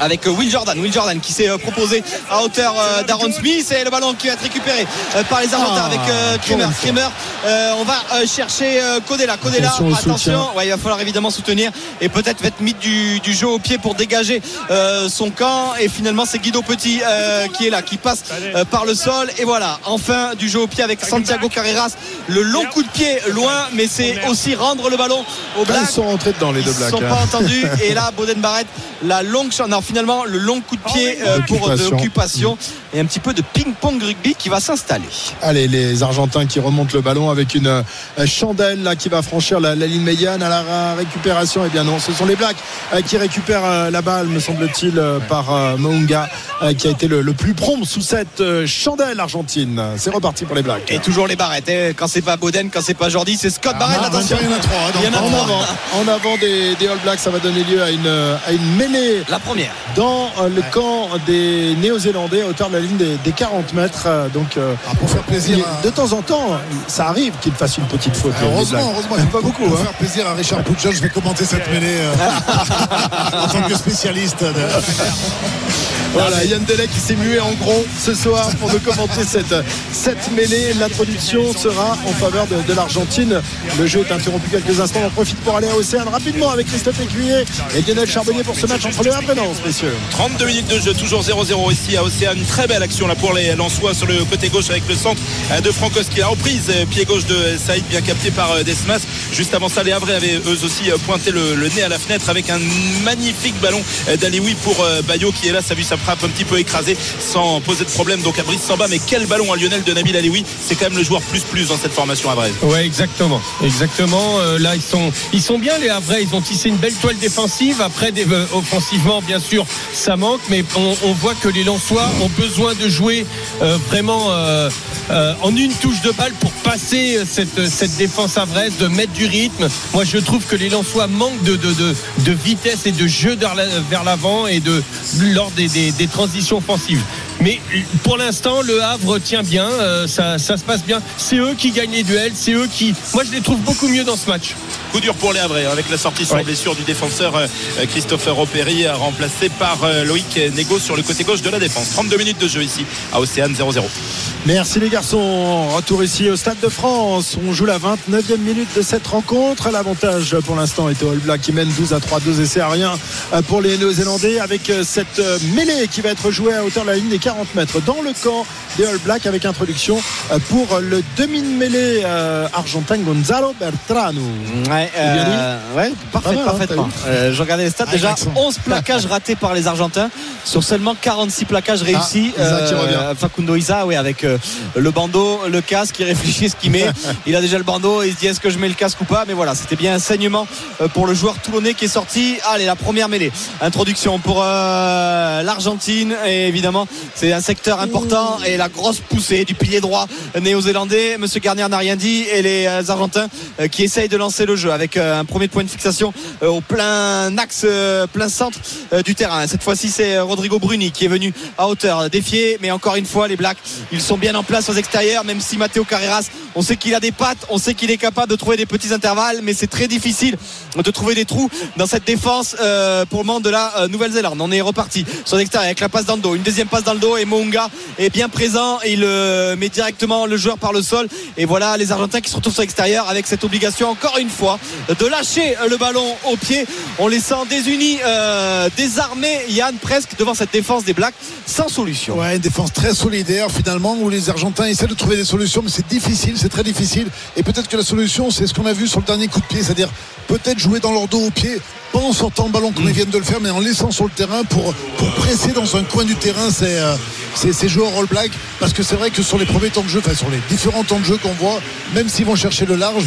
Speaker 4: Avec euh, Will Jordan. Will Jordan qui s'est euh, proposé à hauteur euh, d'Aaron Smith et le ballon qui va être récupéré par les Argentins
Speaker 3: Ah,
Speaker 4: avec
Speaker 3: fois.
Speaker 4: Kremer, euh, on va chercher Codella. Codella,
Speaker 3: Attention.
Speaker 4: Ouais, il va falloir évidemment soutenir et peut-être être mis du, du jeu au pied pour dégager son camp. Et finalement, c'est Guido Petit qui est là, qui passe par le sol. Et voilà, enfin du jeu au pied avec Santiago Carreras. Le long coup de pied loin, mais c'est aussi rendre le ballon au
Speaker 3: Là,
Speaker 4: Black.
Speaker 3: ils sont rentrés dedans, les deux
Speaker 4: Ils
Speaker 3: Blacks.
Speaker 4: sont
Speaker 3: hein.
Speaker 4: pas entendus et là Boden Barrett la longue chance non finalement le long coup de pied euh, pour de
Speaker 3: D'occupation.
Speaker 4: l'occupation et un petit peu de ping-pong rugby qui va s'installer
Speaker 3: Allez, les Argentins qui remontent le ballon avec une euh, chandelle là qui va franchir la, la ligne médiane à la ra- récupération. Eh bien non, ce sont les Blacks euh, qui récupèrent euh, la balle, me semble-t-il, euh, par euh, Mounga euh, qui a été le, le plus prompt sous cette euh, chandelle argentine. C'est reparti pour les Blacks.
Speaker 4: et toujours les Barrett hein. quand c'est pas Boden quand c'est pas Jordi c'est Scott Barrett
Speaker 5: Ah,
Speaker 4: attention
Speaker 5: il y en a trois. hein,
Speaker 4: en
Speaker 3: en
Speaker 4: trois.
Speaker 3: avant, en avant des, des All Blacks, ça va donner lieu à une, euh, à une mêlée
Speaker 4: la première
Speaker 3: dans euh, le camp des Néo-Zélandais à hauteur de la ligne des, des 40 mètres. Euh, Donc, euh,
Speaker 5: Ah, pour faire plaisir. à-
Speaker 3: de temps en temps, ça arrive qu'il fasse une petite faute. les
Speaker 5: Heureusement, heureusement.
Speaker 3: Pas
Speaker 5: Pour-
Speaker 3: beaucoup.
Speaker 5: Pour
Speaker 3: hein.
Speaker 5: faire plaisir à Richard Pouchol, je vais commenter cette mêlée en tant que spécialiste. de-
Speaker 3: Voilà, Yann Delay qui s'est mué en gros ce soir pour nous commenter cette, cette mêlée. L'introduction sera en faveur de, l'Argentine. Le jeu est interrompu quelques instants. On profite pour aller à Océane rapidement avec Christophe Écuyer et Lionel Charbonnier pour ce match entre le Havre et Lens, messieurs.
Speaker 7: 32 minutes de jeu, toujours 0-0 ici à Océane. Très belle action là pour les Lensois sur le côté gauche avec le centre de Frankowski. La reprise, euh, pied gauche de Saïd, bien capté par euh, Desmas. Juste avant ça, les Havrais avaient eux aussi euh, pointé le, nez à la fenêtre avec un magnifique ballon euh, d'Alioui pour Bayo qui est là. Ça a vu sa un petit peu écrasée sans poser de problème donc à Brice Samba mais quel ballon à Lionel de Nabil Alioui c'est quand même le joueur plus plus dans cette formation à Brest
Speaker 6: Ouais, exactement, exactement. Euh, là, ils sont, ils sont bien les Havrais. Ils ont tissé une belle toile défensive. Après, euh, offensivement, bien sûr, ça manque, mais on, on voit que les Lensois ont besoin de jouer euh, vraiment euh, euh, en une touche de balle pour passer cette, cette défense havraise, de mettre du rythme. Moi, je trouve que les Lensois manquent de, vitesse et de jeu vers la- vers l'avant et de lors des transitions offensives. Mais pour l'instant, le Havre tient bien, euh, ça, ça se passe bien. C'est eux qui gagnent les duels, c'est eux qui. Moi, je les trouve beaucoup mieux dans ce match.
Speaker 7: Coup dur pour les Havrais hein, avec la sortie sur
Speaker 6: Ouais.
Speaker 7: blessure du défenseur euh, Christopher Opéry euh, remplacé par euh, Loïc Négo sur le côté gauche de la défense. 32 minutes de jeu ici à Océane 0-0.
Speaker 3: Merci les garçons. Retour ici au Stade de France. On joue la 29e minute de cette rencontre. L'avantage pour l'instant est au All Black qui mène 12 à 3, 2 essais à rien euh, pour les Néo-Zélandais avec euh, cette euh, mêlée qui va être jouée à hauteur de la ligne des 40 mètres dans le camp des All Black avec introduction euh, pour le demi-mêlée euh, argentin Gonzalo Bertrano.
Speaker 4: Ouais, euh, ouais, parfait,
Speaker 3: hein,
Speaker 4: parfaitement. Euh, je regardais les stats.
Speaker 5: Ah,
Speaker 4: Déjà,
Speaker 5: l'accent.
Speaker 4: 11 plaquages ratés par les Argentins sur seulement 46 plaquages réussis.
Speaker 3: Ah, Isa qui revient.
Speaker 4: Facundo Isa, oui, avec le bandeau, le casque, il réfléchit ce qu'il met. il a déjà le bandeau, il se dit est-ce que je mets le casque ou pas? Mais voilà, c'était bien un saignement pour le joueur toulonnais qui est sorti. Allez, la première mêlée. Introduction pour l'Argentine. Et évidemment, c'est un secteur important. Et la grosse poussée du pilier droit néo-zélandais. Monsieur Garnier n'a rien dit. Et les euh, Argentins euh, qui essayent de lancer le jeu avec euh, un premier point de fixation au plein axe, plein centre du terrain. Cette fois-ci, c'est Rodrigo Bruni qui est venu à hauteur, défier. Mais encore une fois, les Blacks, ils sont bien en place aux extérieurs, même si Matteo Carreras, on sait qu'il a des pattes, on sait qu'il est capable de trouver des petits intervalles, mais c'est très difficile de trouver des trous dans cette défense euh, pour le moment de la euh, Nouvelle-Zélande. On est reparti sur l'extérieur avec la passe dans le dos, une deuxième passe dans le dos et Mounga est bien présent et il euh, met directement le joueur par le sol. Et voilà les Argentins qui se retrouvent sur l'extérieur avec cette obligation encore une fois de lâcher le ballon au pied. On les sent désunis, désarmés, Yann presque devant cette défense des Blacks sans solution.
Speaker 5: Ouais, une défense très solidaire finalement où les Argentins essaient de trouver des solutions, mais c'est difficile, c'est très difficile. Et peut-être que la solution, c'est ce qu'on a vu sur le dernier coup de pied, c'est-à-dire peut-être jouer dans leur dos au pied, pas en sortant le ballon comme ils viennent de le faire, mais en laissant sur le terrain pour, presser dans un coin du terrain ces, euh, ces, joueurs All Black. Parce que c'est vrai que sur les premiers temps de jeu, sur les différents temps de jeu qu'on voit, même s'ils vont chercher le large,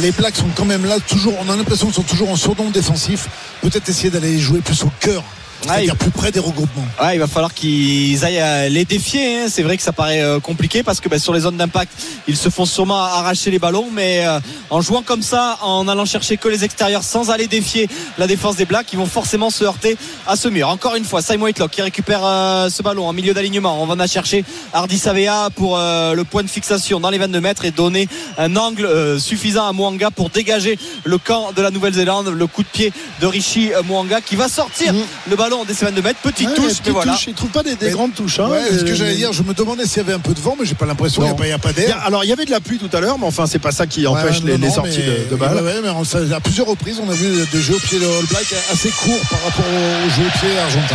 Speaker 5: les Blacks sont quand même là, toujours, on a l'impression qu'ils sont toujours en surnom défensif. Peut-être essayer d'aller jouer plus au cœur. C'est-à-dire plus près des regroupements.
Speaker 4: Ouais, il va falloir qu'ils aillent les défier. hein. C'est vrai que ça paraît euh, compliqué parce que bah, sur les zones d'impact, ils se font sûrement arracher les ballons. Mais euh, en jouant comme ça, en allant chercher que les extérieurs sans aller défier la défense des Blacks, ils vont forcément se heurter à ce mur. Encore une fois, Simon Whitlock qui récupère euh, ce ballon en milieu d'alignement. On va en a chercher Hardy Savea pour euh, le point de fixation dans les 22 mètres et donner un angle euh, suffisant à Mwanga pour dégager le camp de la Nouvelle-Zélande. Le coup de pied de Richie Mwanga qui va sortir
Speaker 3: Mhm.
Speaker 4: le ballon des 22 mètres. Petite
Speaker 3: Ouais,
Speaker 4: touche,
Speaker 3: petite
Speaker 4: mais voilà.
Speaker 3: touche. Il trouve pas des, grandes touches. hein.
Speaker 5: Ouais, ce que j'allais dire, je me demandais s'il y avait un peu de vent, mais j'ai pas l'impression, il n'y a pas, d'air.
Speaker 3: alors il y avait de la pluie tout à l'heure, mais enfin c'est pas ça qui empêche
Speaker 5: Ouais,
Speaker 3: les,
Speaker 5: non,
Speaker 3: les
Speaker 5: non,
Speaker 3: sorties
Speaker 5: mais-
Speaker 3: de, de balles.
Speaker 5: Ouais, ouais, mais on- ça- à plusieurs reprises, on a vu des jeux au pied de All Black assez courts par rapport aux jeux au pied argentins.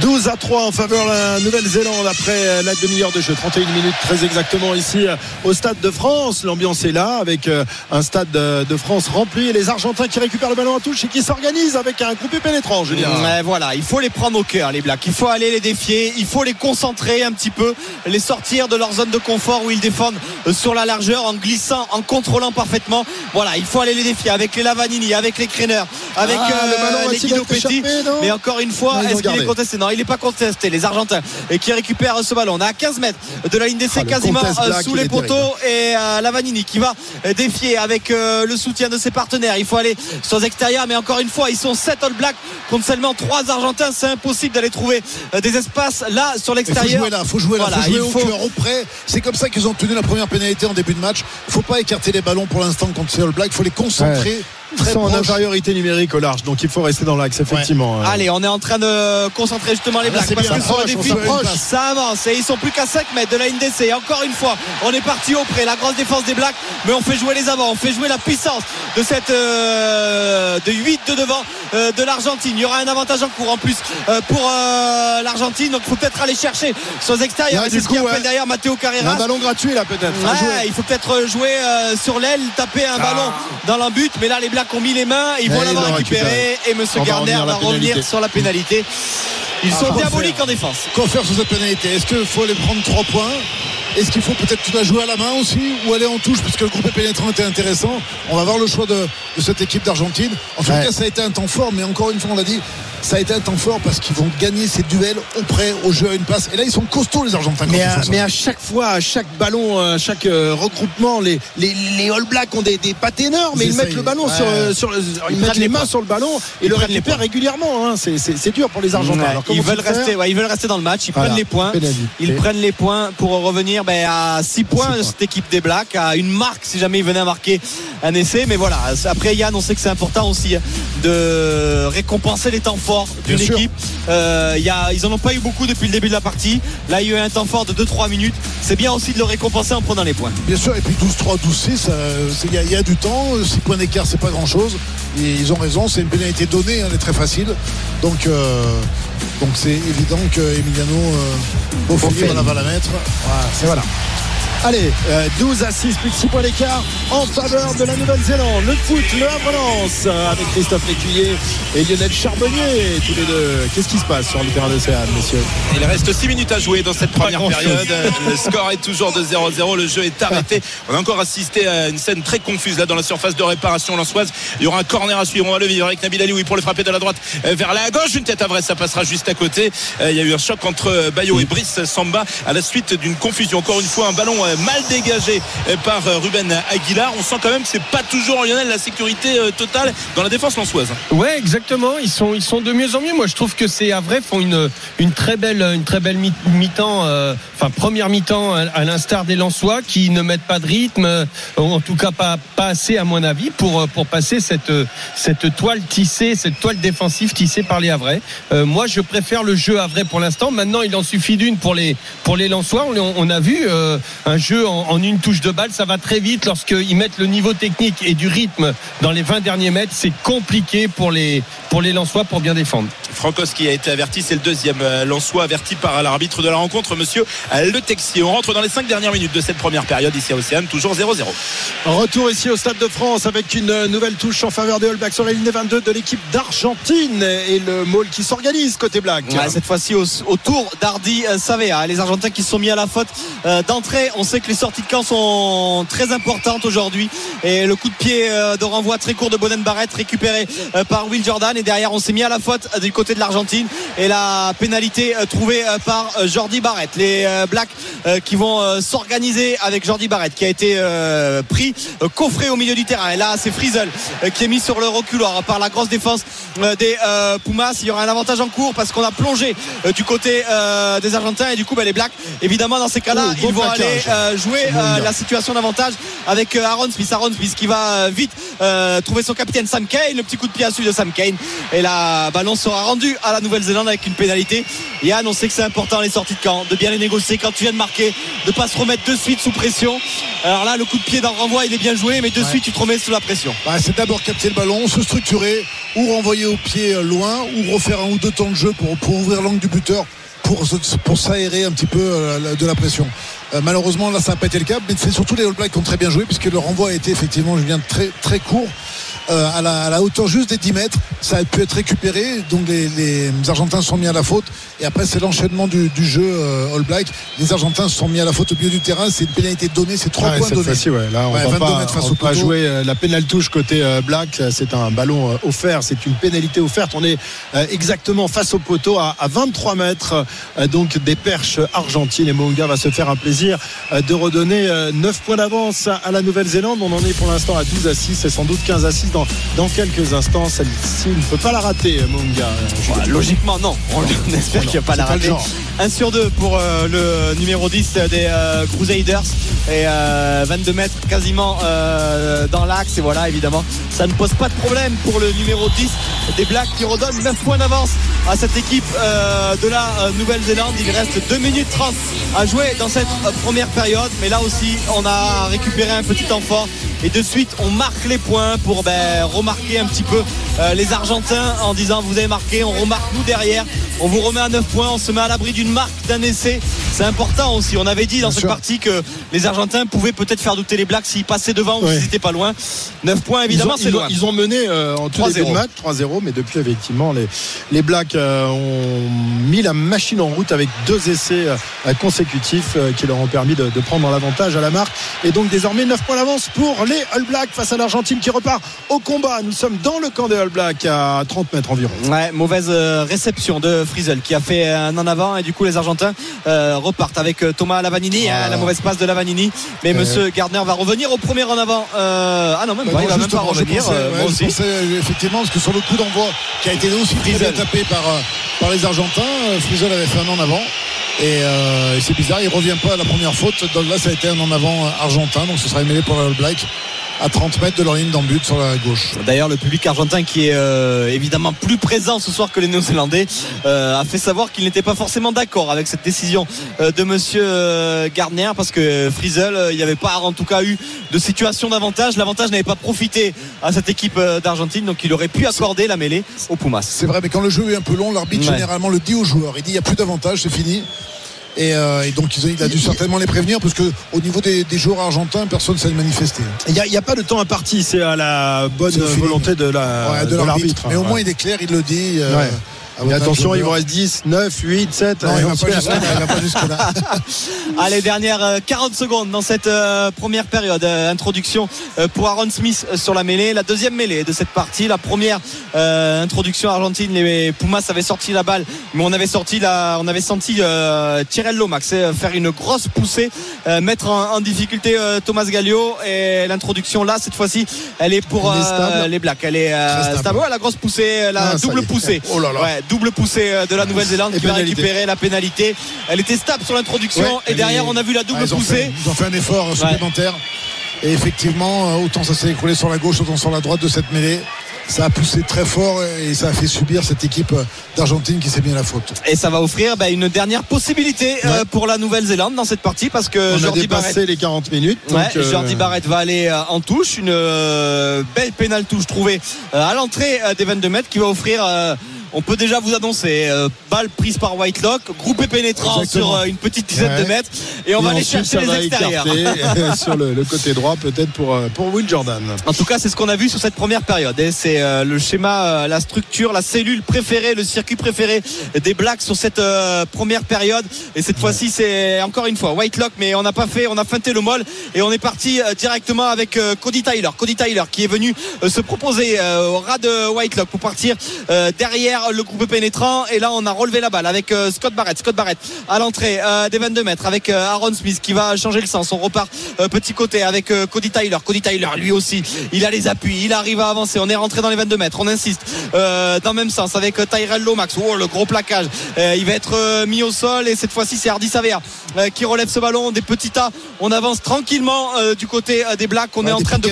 Speaker 3: 12 à 3 en faveur de la Nouvelle-Zélande après la demi-heure de jeu. 31 minutes très exactement ici euh, au Stade de France. L'ambiance est là avec euh, un Stade de France rempli et les Argentins qui récupèrent le ballon en touche et qui s'organisent avec un groupé pénétrant, Julien.
Speaker 4: Voilà, il faut les prendre au cœur, les Blacks. Il faut aller les défier, il faut les concentrer un petit peu, les sortir de leur zone de confort où ils défendent euh, sur la largeur en glissant, en contrôlant parfaitement. Voilà, il faut aller les défier avec les Lavanini, avec les Crainer, avec
Speaker 3: Ah, le ballon
Speaker 4: euh, les Guido Petit.
Speaker 3: échappé,
Speaker 4: Mais encore une fois, est-ce qu'il est contesté? Non, il n'est pas contesté. Les Argentins et qui récupèrent ce ballon. On est à 15 mètres de la ligne d'essai,
Speaker 3: Ah,
Speaker 4: quasiment euh, sous les poteaux et euh, Lavanini qui va défier avec euh, le soutien de ses partenaires. Il faut aller sur les extérieurs, mais encore une fois, ils sont 7 All Blacks contre seulement 3 Argentins. C'est impossible d'aller trouver des espaces là sur
Speaker 5: Il faut
Speaker 4: l'extérieur.
Speaker 5: jouer là, faut jouer là,
Speaker 4: Voilà,
Speaker 5: faut jouer
Speaker 4: il
Speaker 5: au
Speaker 4: faut-
Speaker 5: cœur, au près. C'est comme ça qu'ils ont tenu la première pénalité en début de match. Il faut pas écarter les ballons pour l'instant contre ces All Blacks. Il faut les concentrer très
Speaker 3: sont en infériorité numérique au large, donc il faut rester dans l'axe effectivement.
Speaker 4: Allez, on est en train de concentrer justement les
Speaker 5: Ah,
Speaker 4: Blacks parce
Speaker 5: bien,
Speaker 4: que
Speaker 5: ça
Speaker 4: sur le
Speaker 5: approche,
Speaker 4: défi, ça avance et ils sont plus qu'à 5 mètres de la NDC. Et encore une fois, on est parti au près, la grosse défense des Blacks, mais on fait jouer les avants, on fait jouer la puissance de cette euh, de 8 de devant euh, de l'Argentine. Il y aura un avantage en cours en plus euh, pour euh, l'Argentine, donc il faut peut-être aller chercher sur les extérieurs. C'est ce qui
Speaker 3: coup,
Speaker 4: appelle
Speaker 3: ouais.
Speaker 4: derrière Matteo
Speaker 3: Un
Speaker 4: Carreras.
Speaker 3: ballon gratuit là peut-être.
Speaker 4: Ouais, il faut peut-être jouer euh, sur l'aile, taper un ballon dans l'embut, mais là les Blacks ont mis les mains, ils vont
Speaker 3: ils
Speaker 4: l'avoir récupéré et Monsieur
Speaker 3: On va
Speaker 4: Garner
Speaker 3: revenir
Speaker 4: sur la pénalité. Ils sont
Speaker 5: quoi
Speaker 4: diaboliques en défense.
Speaker 5: Quoi faire sur cette pénalité Est-ce qu'il faut aller prendre 3 points? Est-ce qu'il faut peut-être tout la jouer à la main aussi ou aller en touche puisque le groupe pénétrant était intéressant On va voir le choix de, de cette équipe d'Argentine. En tout
Speaker 3: Ouais.
Speaker 5: cas, ça a été un temps fort, mais encore une fois, on l'a dit, ça a été un temps fort parce qu'ils vont gagner ces duels au près, au jeu à une passe. Et là, ils sont costauds les Argentins.
Speaker 3: Mais à,
Speaker 5: font ça.
Speaker 3: mais à chaque fois, à chaque ballon, à chaque euh, regroupement, les, les, les All Blacks ont des, des pattes énormes, mais
Speaker 5: Ils
Speaker 3: ils mettent le ballon
Speaker 5: Ouais.
Speaker 3: sur, sur le- ils, mettent les
Speaker 4: les
Speaker 3: mains sur le ballon et
Speaker 4: Ils
Speaker 3: le
Speaker 4: prennent les
Speaker 3: récupèrent régulièrement. hein. C'est- dur pour les Argentins.
Speaker 4: Ouais,
Speaker 3: Alors, comment
Speaker 4: ils veulent rester, ouais, ils veulent rester dans le match. Ils
Speaker 3: Voilà.
Speaker 4: prennent les points.
Speaker 3: Pénalité.
Speaker 4: Ils prennent les points pour revenir ben, à 6 points
Speaker 3: points.
Speaker 4: cette équipe des Blacks, à une marque si jamais ils venaient à marquer un essai. Mais voilà, après Yann, on sait que c'est important aussi de récompenser les temps forts d'une équipe. Euh, y a, ils en ont pas eu beaucoup depuis le début de la partie. Là, il y a eu un temps fort de 2-3 minutes. C'est bien aussi de le récompenser en prenant les points.
Speaker 5: Bien sûr, et puis 12-3, 12-6, euh, c'est- il y, a- il y a du temps. 6 points d'écart, c'est pas grand-chose. Ils ont raison, c'est une pénalité donnée, hein, elle est très facile. Donc, euh, donc c'est évident que Emiliano euh, Boffoli
Speaker 3: Boffoli.
Speaker 5: va la mettre.
Speaker 3: Voilà, c'est voilà. Allez, euh, 12 à 6, plus de 6 points d'écart en faveur de la Nouvelle-Zélande. Le foot, le Havre-Lens, euh, avec Christophe Lécuyer et Lionel Charbonnier, tous les deux. Qu'est-ce qui se passe sur le terrain d'Océane, messieurs?
Speaker 7: Il reste 6 minutes à jouer dans cette première période. Le score est toujours de 0-0. Le jeu est arrêté. On a encore assisté à une scène très confuse là dans la surface de réparation lançoise. Il y aura un corner à suivre. On va le vivre avec Nabil Alioui pour le frapper de la droite euh, vers la gauche. Une tête à vrai, ça passera juste à côté. Euh, Il y a eu un choc entre euh, Bayo et Brice Samba à la suite d'une confusion. Encore une fois, un ballon euh, mal dégagé euh, par euh, Ruben Aguilar. On sent quand même que c'est pas toujours Lionel la sécurité euh, totale dans la défense lançoise.
Speaker 6: Ouais, exactement. Ils sont, ils sont de mieux en mieux. Moi, je trouve que c'est à font une, une très belle, une très belle mi- mi-temps, euh, enfin première mi-temps à, l'instar des Lensois qui ne mettent pas de rythme, euh, en tout cas pas, pas assez à mon avis pour, euh, pour passer cette, euh, cette toile tissée, cette toile défensive tissée par les Havrais. Euh, moi, je préfère le jeu Havrais pour l'instant. Maintenant, il en suffit d'une pour les, pour les Lensois. On, on a vu euh, un jeu en, en une touche de balle, ça va très vite lorsqu'ils mettent le niveau technique et du rythme dans les 20 derniers mètres. C'est compliqué pour les, pour les Lensois pour bien défendre.
Speaker 7: Francos qui a été averti, c'est le deuxième euh, Lensois averti par l'arbitre de la rencontre, monsieur Le Texier. On rentre dans les cinq dernières minutes de cette première période ici à Océane, toujours 0-0.
Speaker 3: Retour ici au Stade de France avec une euh, nouvelle touche en faveur des All Blacks sur la ligne 22 de l'équipe d'Argentine et le môle qui s'organise côté Black.
Speaker 4: Ouais, cette fois-ci au, au tour d'Ardi Savea. Les Argentins qui se sont mis à la faute euh, d'entrée. On sait que les sorties de camp sont très importantes aujourd'hui. Et le coup de pied euh, de renvoi très court de Bonen Barrett récupéré euh, par Will Jordan. Et derrière, on s'est mis à la faute euh, du côté de l'Argentine. Et la pénalité trouvée par Jordi Barrett. Les Blacks qui vont s'organiser avec Jordi Barrett qui a été pris, coffré au milieu du terrain. Et là, c'est Frizel euh, qui est mis sur le reculoir par la grosse défense des Pumas. Il y aura un avantage en cours parce qu'on a plongé du côté des Argentins et du coup ben, les Blacks évidemment dans ces cas-là
Speaker 3: Oh,
Speaker 4: ils vont
Speaker 3: plaquage.
Speaker 4: aller euh, jouer
Speaker 3: Mon
Speaker 4: euh, la situation d'avantage avec euh, Aaron Smith. Aaron Smith qui va euh, vite euh, trouver son capitaine Sam Kane. Le petit coup de pied à celui de Sam Kane. Et la ballon sera rendu à la Nouvelle-Zélande avec une pénalité. Yann on sait que c'est important les sorties de camp de bien les négocier quand tu viens de marquer de pas se remettre de suite sous pression. Alors là le coup de pied dans le renvoi il est bien joué mais de suite tu te remets sous la pression.
Speaker 5: Bah, c'est d'abord capter le ballon, se structurer, ou renvoyer au pied euh, loin, ou refaire un ou deux temps de jeu pour, pour ouvrir l'angle du buteur, pour, s'aérer un petit peu euh, de la pression. Euh, malheureusement, là, ça n'a pas été le cas, mais c'est surtout les All Blacks qui ont très bien joué, puisque le renvoi a été effectivement, très court. Euh, à, la, à la hauteur juste des 10 mètres, ça a pu être récupéré. Donc les, les Argentins sont mis à la faute. Et après, c'est l'enchaînement du, du jeu euh, All Black. Les Argentins sont mis à la faute au milieu du terrain. C'est une pénalité donnée, c'est trois
Speaker 3: Ouais,
Speaker 5: points donnés.
Speaker 3: ouais. Là, on
Speaker 5: Ouais,
Speaker 3: va
Speaker 5: 22
Speaker 3: pas,
Speaker 5: face
Speaker 3: on
Speaker 5: au
Speaker 3: pas jouer euh, la pénale touche côté euh, Black. C'est un ballon euh, offert, c'est une pénalité offerte. On est euh, exactement face au poteau à, à 23 mètres donc des perches argentines. Et Monga va se faire un plaisir euh, de redonner euh, 9 points d'avance à, à la Nouvelle-Zélande. On en est pour l'instant à 12 à 6 et sans doute 15 à 6 dans, dans quelques instants. Celle-ci ne peut pas la rater, Monga. Euh,
Speaker 4: Bah, logiquement, non. On, on espère qu'il n'y a pas la
Speaker 5: pas
Speaker 4: rater.
Speaker 5: genre.
Speaker 4: 1 sur 2 pour euh, le numéro 10 des euh, Crusaders et euh, 22 mètres quasiment euh, dans l'axe et voilà évidemment ça ne pose pas de problème pour le numéro 10 des Blacks qui redonne 9 points d'avance à cette équipe euh, de la euh, Nouvelle-Zélande il reste 2 minutes 30 à jouer dans cette euh, première période mais là aussi on a récupéré un petit temps fort et de suite on marque les points pour ben, remarquer un petit peu euh, les Argentins en disant vous avez marqué, on remarque nous derrière, on vous remet à 9 points, on se met à l'abri d'une marque d'un essai. C'est important aussi. On avait dit dans cette partie que les Argentins pouvaient peut-être faire douter les Blacks s'ils passaient devant ou s'ils n'étaient pas loin. 9 points évidemment c'est loin.
Speaker 3: Ils ont mené euh, en tout début de match 3-0 mais depuis effectivement les, les Blacks euh, ont mis la machine en route avec deux essais consécutifs qui leur ont permis de, de prendre l'avantage à la marque et donc désormais 9 points d'avance pour les All Blacks face à l'Argentine qui repart au combat. Nous sommes dans le camp des All Blacks à 30 mètres environ.
Speaker 4: Ouais, mauvaise euh, réception de Frizel qui a fait un en avant et du coup les Argentins euh, repartent avec euh, Thomas Lavanini, hein, la mauvaise passe de Lavanini. Mais Monsieur Gardner va revenir au premier en avant. ah non, même pas, il va même pas revenir.
Speaker 5: Pensais, effectivement parce que sur le coup d'envoi qui a été aussi très tapé par, par les Argentins, Frizel avait fait un en avant. Et, c'est bizarre, il revient pas à la première faute. Donc là, ça a été un en avant argentin, donc ce sera mêlé pour le Black à 30 mètres de leur ligne d'embut sur la gauche.
Speaker 4: D'ailleurs, le public argentin qui est euh, évidemment plus présent ce soir que les Néo-Zélandais euh, a fait savoir qu'il n'était pas forcément d'accord avec cette décision euh, de Monsieur Gardner parce que Frizel, il n'y avait pas en tout cas eu de situation d'avantage. L'avantage n'avait pas profité à cette équipe d'Argentine, donc il aurait pu accorder la mêlée au Pumas.
Speaker 5: C'est vrai, mais quand le jeu est un peu long, l'arbitre généralement le dit aux joueurs. Il dit il n'y a plus d'avantage, c'est fini. Euh, et, donc il a dû certainement les prévenir parce que au niveau des, joueurs argentins, personne ne s'est manifesté.
Speaker 3: Il n'y a, pas de temps imparti, c'est à la bonne volonté de l'arbitre.
Speaker 5: Mais au moins il est clair, il le dit. Euh,
Speaker 3: et attention, il vous reste 10, 9, 8, 7.
Speaker 5: Non, il va pas jusque là.
Speaker 4: Allez, dernière 40 secondes dans cette euh, première période. Euh, introduction euh, pour Aaron Smith sur la mêlée. La deuxième mêlée de cette partie. La première introduction argentine, les Pumas avaient sorti la balle, mais on avait sorti la, on avait senti Tyrell Lomax faire une grosse poussée, mettre en, difficulté Thomas Gallio. Et l'introduction là, cette fois-ci, elle est pour les Blacks. Elle est stable. la grosse poussée, la ah, double poussée.
Speaker 5: Oh là là
Speaker 4: double poussée euh, de la Nouvelle-Zélande qui va récupérer la pénalité. Elle était stable sur l'introduction et derrière on a vu la double poussée.
Speaker 5: ils ont fait un effort supplémentaire. Et effectivement, euh, autant ça s'est écroulé sur la gauche, autant sur la droite de cette mêlée ça a poussé très fort et ça a fait subir cette équipe d'Argentine qui s'est bien la faute.
Speaker 4: Et ça va offrir bah, une dernière possibilité euh, pour la Nouvelle-Zélande dans cette partie parce que
Speaker 3: On Jordi a dépassé Barrett, les 40 minutes.
Speaker 4: Jordi Barrett va aller en touche, une belle pénale touche trouvée à l'entrée des 22 mètres qui va offrir on peut déjà vous annoncer euh, balle prise par Whitelock, groupé pénétrant sur euh, une petite dizaine de mètres et on va aller chercher les extérieurs
Speaker 3: sur le, côté droit peut-être pour, euh, pour Will Jordan.
Speaker 4: En tout cas, c'est ce qu'on a vu sur cette première période. Et c'est le schéma, la structure, la cellule préférée, le circuit préféré des Blacks sur cette première période. Et cette fois-ci, c'est encore une fois Whitelock, mais on n'a pas fait, on a feinté le molle et on est parti directement avec Cody Tyler. Cody Tyler qui est venu se proposer au ras de Whitelock pour partir derrière le groupe pénétrant. Et là on a relevé la balle avec euh, Scott Barrett. Scott Barrett à l'entrée euh, des 22 mètres avec euh, Aaron Smith qui va changer le sens. On repart petit côté avec Cody Tyler. Cody Tyler lui aussi il a les appuis. Il arrive à avancer. On est rentré dans les 22 mètres. On insiste dans le même sens avec Tyrell Lomax. Oh le gros plaquage. Il va être mis au sol. Et cette fois-ci c'est Hardy Savea qui relève ce ballon. Des petits tas. On avance tranquillement du côté des Blacks. On est en train de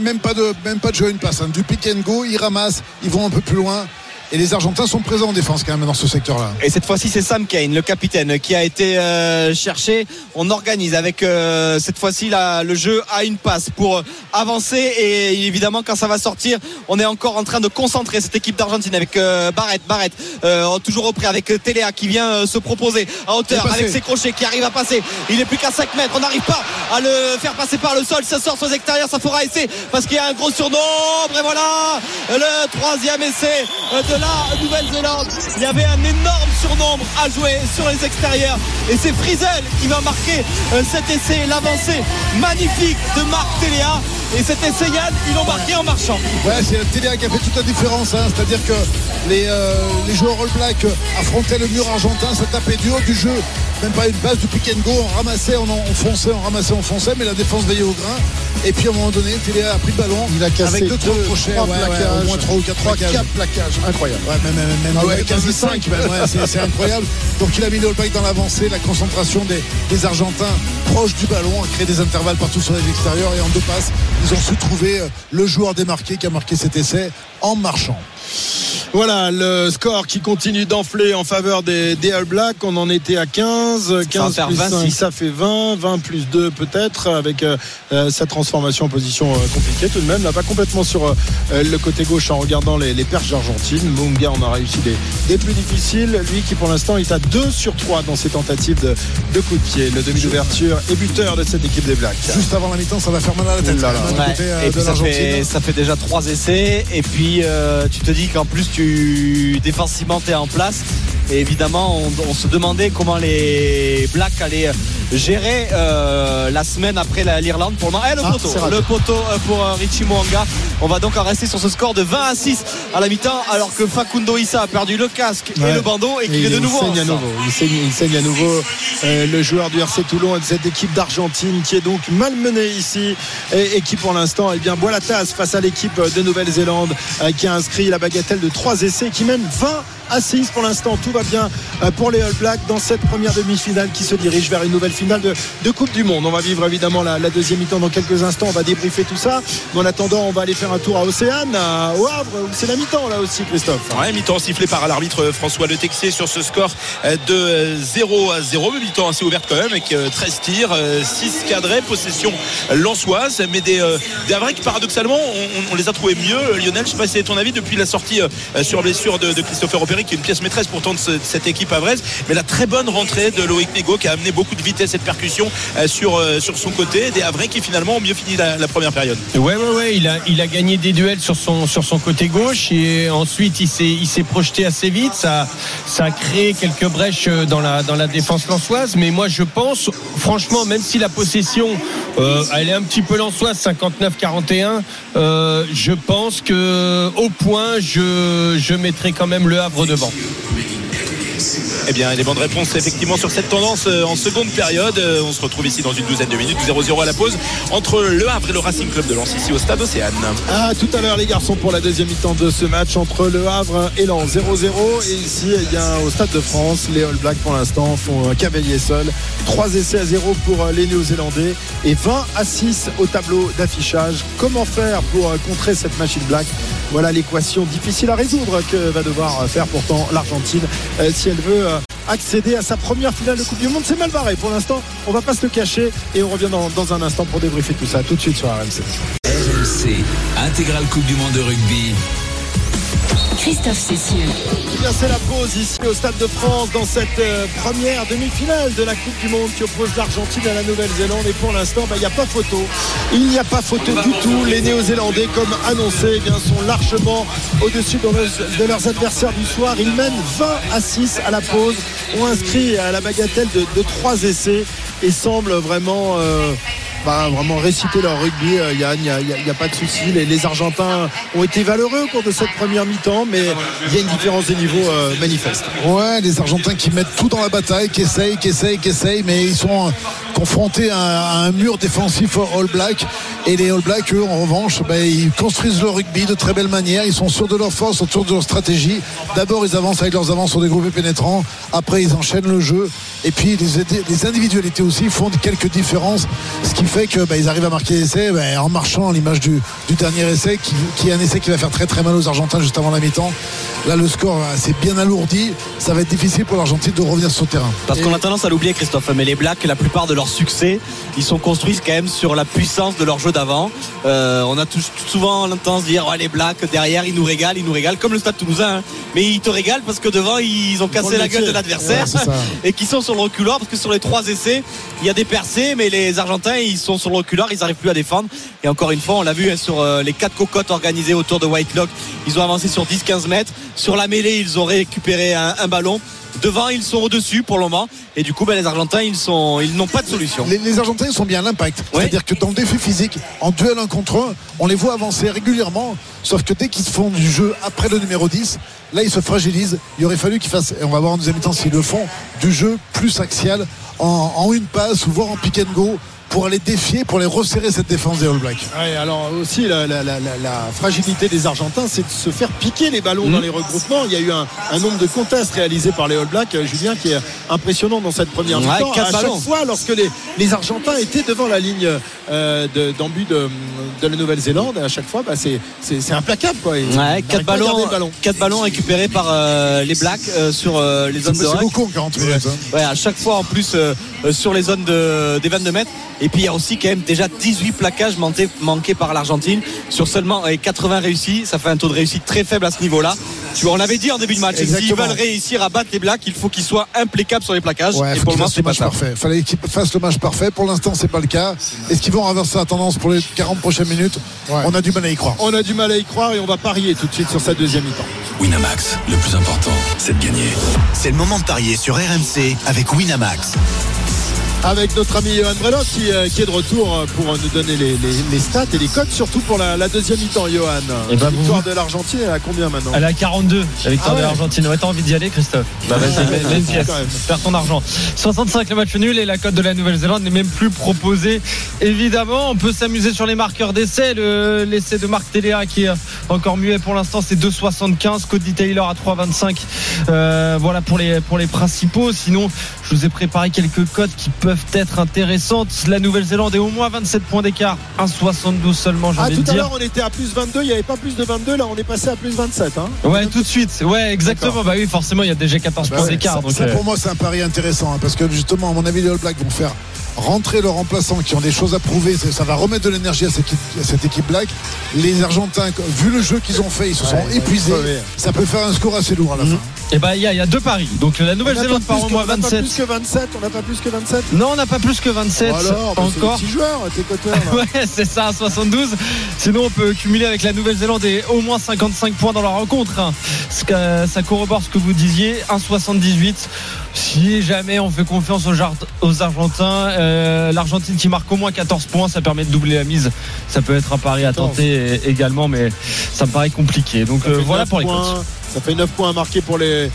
Speaker 5: même, pas de même pas de jeu une passe hein. du pick and go ils ramassent ils vont un peu plus loin et les Argentins sont présents en défense quand même dans ce secteur-là.
Speaker 4: Et cette fois-ci, c'est Sam Kane, le capitaine, qui a été euh, cherché. On organise avec euh, cette fois-ci le jeu à une passe pour avancer. Et évidemment, quand ça va sortir, on est encore en train de concentrer cette équipe d'Argentine avec euh, Barrett, Barrett, toujours repris avec Téléa qui vient se proposer à hauteur avec ses crochets qui arrive à passer. Il est plus qu'à 5 mètres. On n'arrive pas à le faire passer par le sol. Ça sort sur les extérieurs, ça fera essai parce qu'il y a un gros surnombre. Et voilà le troisième essai de Nouvelle-Zélande. Il y avait un énorme surnombre à jouer sur les extérieurs. Et c'est Frizel qui va marquer euh, cet essai, l'avancée magnifique de Marc Téléa. Et cet essai Yann, ils l'ont marqué en marchant.
Speaker 5: Ouais, c'est Téléa qui a fait toute la différence. Hein. C'est-à-dire que les, euh, les joueurs All Black affrontaient le mur argentin, se tapaient du haut du jeu. Même pas une base du pick and go, on ramassait, on, fonçait, on ramassait, on fonçait, mais la défense veillait au grain. Et puis à un moment donné, Téléa a pris le ballon.
Speaker 3: Il a cassé
Speaker 5: avec deux, trois crochets,
Speaker 3: au moins
Speaker 5: trois ou quatre plaquages.
Speaker 3: plaquages. Incroyable.
Speaker 5: Ouais, même, même, ah quasi 5, c'est incroyable. Donc il a mis le All Black dans l'avancée, la concentration des, des Argentins proches du ballon, a créé des intervalles partout sur les extérieurs et en deux passes, ils ont su trouver euh, le joueur démarqué qui a marqué cet essai en marchant.
Speaker 3: Voilà le score qui continue d'enfler en faveur des, des All Blacks. On en était à 15. 15
Speaker 4: faire
Speaker 3: plus
Speaker 4: 26.
Speaker 3: 5, ça fait 20. 20 plus 2 peut-être avec euh, euh, sa transformation en position euh, compliquée tout de même. Là, pas complètement sur euh, le côté gauche en regardant les, les perches argentines. Munga en a réussi des, des plus difficiles. Lui qui pour l'instant est à 2 sur 3 dans ses tentatives de, de coup de pied. Le demi d'ouverture et buteur de cette équipe des Blacks.
Speaker 5: Juste avant la mi-temps, ça va faire mal à la tête.
Speaker 3: Là là.
Speaker 4: Ouais.
Speaker 5: côté, euh,
Speaker 4: et puis ça fait, ça fait déjà trois essais et puis euh, tu te dis qu'en plus tu défensivement t'es en place et évidemment on, on se demandait comment les Blacks allaient gérer euh, la semaine après la- l'Irlande pour le moment. Eh, le
Speaker 3: Ah,
Speaker 4: poteau, le poteau euh, pour euh, Richie Mwanga. On va donc en rester sur ce score de 20 à 6 à la mi-temps alors que Facundo Issa a perdu le casque et le bandeau et qu'il est de
Speaker 3: il
Speaker 4: nouveau
Speaker 3: saigne à nouveau. Il saigne, il saigne à nouveau euh, le joueur du RC Toulon et de cette équipe d'Argentine qui est donc malmenée ici et, et qui pour l'instant eh bien, boit la tasse face à l'équipe de Nouvelle-Zélande euh, qui a inscrit la bagatelle de 3 essais qui mène 20 à 6 pour l'instant. Tout va bien euh, pour les All Blacks dans cette première demi-finale qui se dirige vers une nouvelle finale de, Coupe du Monde. On va vivre évidemment la, deuxième mi-temps dans quelques instants. On va débriefer tout ça. Mais en attendant, on va aller faire un tour à Océane, à- au Havre, où c'est la mi-temps là aussi, Christophe.
Speaker 7: Ouais, mi-temps sifflé par l'arbitre François Le Texier sur ce score euh, de 0 à 0. Mais mi-temps assez ouverte quand même avec euh, 13 tirs, 6 cadrés, possession lançoise. Mais des, euh, des qui paradoxalement, on, les a trouvés mieux. Lionel, je sais pas si c'est ton avis depuis la sortie euh, sur blessure de, de Christopher Qui est une pièce maîtresse pourtant de, ce- de cette équipe havraise. Mais la très bonne rentrée de Loïc Nego qui a amené beaucoup de vitesse et de percussion euh, sur, euh, sur son côté. Des Havrais qui finalement ont mieux fini la, première période.
Speaker 6: Ouais, ouais, ouais. Il a, il a gagné des duels sur son, sur son côté gauche et ensuite il s'est, il s'est projeté assez vite. Ça, ça a créé quelques brèches dans la, dans la défense lançoise. Mais moi, je pense, franchement, même si la possession, euh, elle est un petit peu lançoise, 59-41, euh, je pense que au point, je, je mettrai quand même le Havre devant.
Speaker 7: Eh bien, les bonnes réponses effectivement sur cette tendance euh, en seconde période. Euh, On se retrouve ici dans une douzaine de minutes, 0-0 à la pause entre le Havre et le Racing Club de Lens ici au stade Océane.
Speaker 3: Ah, tout à l'heure, les garçons, pour la deuxième mi-temps de ce match entre Le Havre et Lens. 0-0. Et ici, eh bien, au Stade de France, les All Blacks, pour l'instant, font un cavalier seul. 3 essais à 0 pour euh, les Néo-Zélandais et 20 à 6 au tableau d'affichage. Comment faire pour contrer cette machine black? Voilà l'équation difficile à résoudre que va devoir faire pourtant l'Argentine veut euh, accéder à sa première finale de Coupe du Monde. C'est mal barré pour l'instant. On va pas se le cacher et on revient dans, un instant pour débriefer tout ça. Tout de suite sur RMC.
Speaker 1: RMC, intégrale Coupe du Monde de rugby.
Speaker 2: Christophe Cessieux.
Speaker 3: Eh c'est la pause ici au Stade de France dans cette euh, première demi-finale de la Coupe du Monde qui oppose l'Argentine à la Nouvelle-Zélande. Et pour l'instant, bah, il n'y a pas photo. Il n'y a pas photo du tout. Les Néo-Zélandais, comme annoncé, eh sont largement au-dessus de, leurs- adversaires du soir. Ils mènent 20 à 6 à la pause. Ont inscrit à la bagatelle de, de 3 essais et semblent vraiment. euh, bah, vraiment réciter leur rugby, euh, Yann, il n'y a, pas de souci. Les, Argentins ont été valeureux au cours de cette première mi-temps, mais il y a une différence de niveau euh, manifeste.
Speaker 5: Ouais, les Argentins qui mettent tout dans la bataille, qui essayent, qui essayent, qui essayent, mais ils sont euh, confrontés à, à un mur défensif All Black. Et les All Blacks, eux, en revanche, ben, ils construisent leur rugby de très belle manière. Ils sont sûrs de leur force, autour de leur stratégie. D'abord, ils avancent avec leurs avances sur des groupes pénétrants. Après, ils enchaînent le jeu. Et puis, les, les individualités aussi font quelques différences. Ce qui fait que ben, ils arrivent à marquer l'essai ben, en marchant à l'image du, du dernier essai, qui, qui est un essai qui va faire très très mal aux Argentins juste avant la mi-temps. Là, le score s'est bien alourdi. Ça va être difficile pour l'Argentine de revenir sur le terrain.
Speaker 4: Parce qu'on a tendance à l'oublier, Christophe, mais les Blacks, la plupart de leurs succès, ils sont construits quand même sur la puissance de leur jeu d'avant. Euh, on a tous, souvent tendance à dire ouais, les Blacks derrière, ils nous régalent, ils nous régalent, comme le Stade Toulousain. hein. Mais ils te régalent parce que devant, ils ont cassé la gueule de l'adversaire
Speaker 5: Ouais,
Speaker 4: et qui sont sur le reculoir parce que sur les trois essais, il y a des percées, mais les Argentins, ils sont sur le ils n'arrivent plus à défendre. Et encore une fois, on l'a vu hein, sur euh, les quatre cocottes organisées autour de Whitelock, ils ont avancé sur 10-15 mètres. Sur la mêlée, ils ont récupéré un, un ballon. Devant, ils sont au-dessus pour le moment. Et du coup, ben, les Argentins, ils n'ont pas de solution.
Speaker 5: Les, les Argentins ils sont bien à l'impact.
Speaker 4: Ouais.
Speaker 5: C'est-à-dire que dans le défi physique, en duel un contre un, on les voit avancer régulièrement. Sauf que dès qu'ils se font du jeu après le numéro 10, là ils se fragilisent. Il aurait fallu qu'ils fassent, et on va voir en deuxième temps s'ils le font, du jeu plus axial en, en une passe ou voire en pick and go pour aller défier, pour aller resserrer cette défense des All Blacks.
Speaker 3: Ouais, alors aussi la, la- la- la- la fragilité des Argentins, c'est de se faire piquer les ballons dans les regroupements. Il y a eu un, un nombre de contests réalisés par les All Blacks, euh, Julien, qui est impressionnant dans cette première
Speaker 4: Ouais,
Speaker 3: mi-temps.
Speaker 4: quatre
Speaker 3: À
Speaker 4: ballons.
Speaker 3: chaque fois, lorsque les, les Argentins étaient devant la ligne euh, de- d'embut de, de la Nouvelle-Zélande, à chaque fois, bah, c'est implacable. Quoi. Ils
Speaker 4: Ouais,
Speaker 3: n'arrivent
Speaker 4: 4
Speaker 3: pas à garder
Speaker 4: ballons, quatre ballons récupérés par euh, les Blacks euh, sur euh, les zones de
Speaker 5: c'est beaucoup en 40 minutes. hein.
Speaker 4: Ouais, à chaque fois en plus sur les zones de, des 22 mètres. Et puis il y a aussi quand même déjà 18 plaquages manqués, manqués par l'Argentine sur seulement euh, 80 réussis. Ça fait un taux de réussite très faible à ce niveau-là. Tu vois, on l'avait dit en début de match. S'ils veulent réussir à battre les Blacks, il faut qu'ils soient implacables sur les plaquages.
Speaker 5: Ouais,
Speaker 4: et pour le moment, c'est
Speaker 5: le
Speaker 4: pas
Speaker 5: match
Speaker 4: ça.
Speaker 5: parfait. Fallait qu'ils fassent le match parfait. Pour l'instant, c'est pas le cas. Est-ce qu'ils vont renverser la tendance pour les 40 prochaines minutes On a du mal à y croire.
Speaker 3: On a du mal à y croire et on va parier tout de suite sur sa deuxième mi-temps.
Speaker 8: Winamax, le plus important, c'est de gagner.
Speaker 9: C'est le moment de parier sur RMC avec Winamax.
Speaker 3: Avec notre ami Johan qui, euh, qui est de retour euh, pour nous donner les, les- les stats et les codes, surtout pour la, la deuxième mi-temps, Johan.
Speaker 10: Et bah,
Speaker 3: la
Speaker 10: vous-
Speaker 3: victoire de l'Argentine, elle a combien maintenant
Speaker 10: Elle est à 42, la victoire
Speaker 3: Ah ouais.
Speaker 10: de l'Argentine. Ouais, t'as envie d'y aller, Christophe Bah vas-y, mets, une pièce. Perds ton argent. 65 le match nul et la cote de la Nouvelle-Zélande n'est même plus proposée. Évidemment, on peut s'amuser sur les marqueurs d'essai. Le- L'essai de Marc Téléa qui est encore muet pour l'instant, c'est 2,75. Cody Taylor à 3,25. Euh, voilà pour les, pour les principaux. Sinon, je vous ai préparé quelques cotes qui peuvent être intéressantes. La Nouvelle-Zélande est au moins 27 points d'écart. 1,72 seulement, j'ai
Speaker 3: Ah,
Speaker 10: envie
Speaker 3: tout à
Speaker 10: dire.
Speaker 3: l'heure, on était à plus 22, il n'y avait pas plus de 22, là, on est passé à plus 27. Hein.
Speaker 10: Ouais, tout de suite. Ouais, exactement. Bah oui, forcément, il y a déjà 14
Speaker 5: Bah
Speaker 10: points
Speaker 5: ouais,
Speaker 10: d'écart.
Speaker 5: ça,
Speaker 10: donc,
Speaker 5: ça,
Speaker 10: euh,
Speaker 5: pour moi, c'est un pari intéressant hein, parce que justement, à mon avis, les All Blacks vont faire rentrer leurs remplaçants qui ont des choses à prouver. Ça va remettre de l'énergie à cette équipe, à cette équipe Black. Les Argentins, vu le jeu qu'ils ont fait, ils se sont épuisés. Ça peut faire un score assez lourd à la fin.
Speaker 10: Et bah, il y, a- il y a deux paris. Donc, la Nouvelle-Zélande part au moins
Speaker 3: on n'a pas
Speaker 10: 27.
Speaker 3: plus que 27, on n'a pas plus que 27.
Speaker 10: Non, on n'a pas plus que 27
Speaker 3: Bon alors, bah,
Speaker 10: encore.
Speaker 3: tes.
Speaker 10: Ouais, c'est ça, 72. Sinon, on peut cumuler avec la Nouvelle-Zélande et au moins 55 points dans la rencontre. hein. Ça corrobore ce que vous disiez. 1,78. Si jamais on fait confiance aux, Argentins, euh, l'Argentine qui marque au moins 14 points, ça permet de doubler la mise. Ça peut être un pari à
Speaker 3: 14.
Speaker 10: tenter également, mais ça me paraît compliqué. Donc euh, voilà
Speaker 3: 9
Speaker 10: pour les
Speaker 3: points,
Speaker 10: cotes.
Speaker 3: Ça fait 9 points à marquer pour les,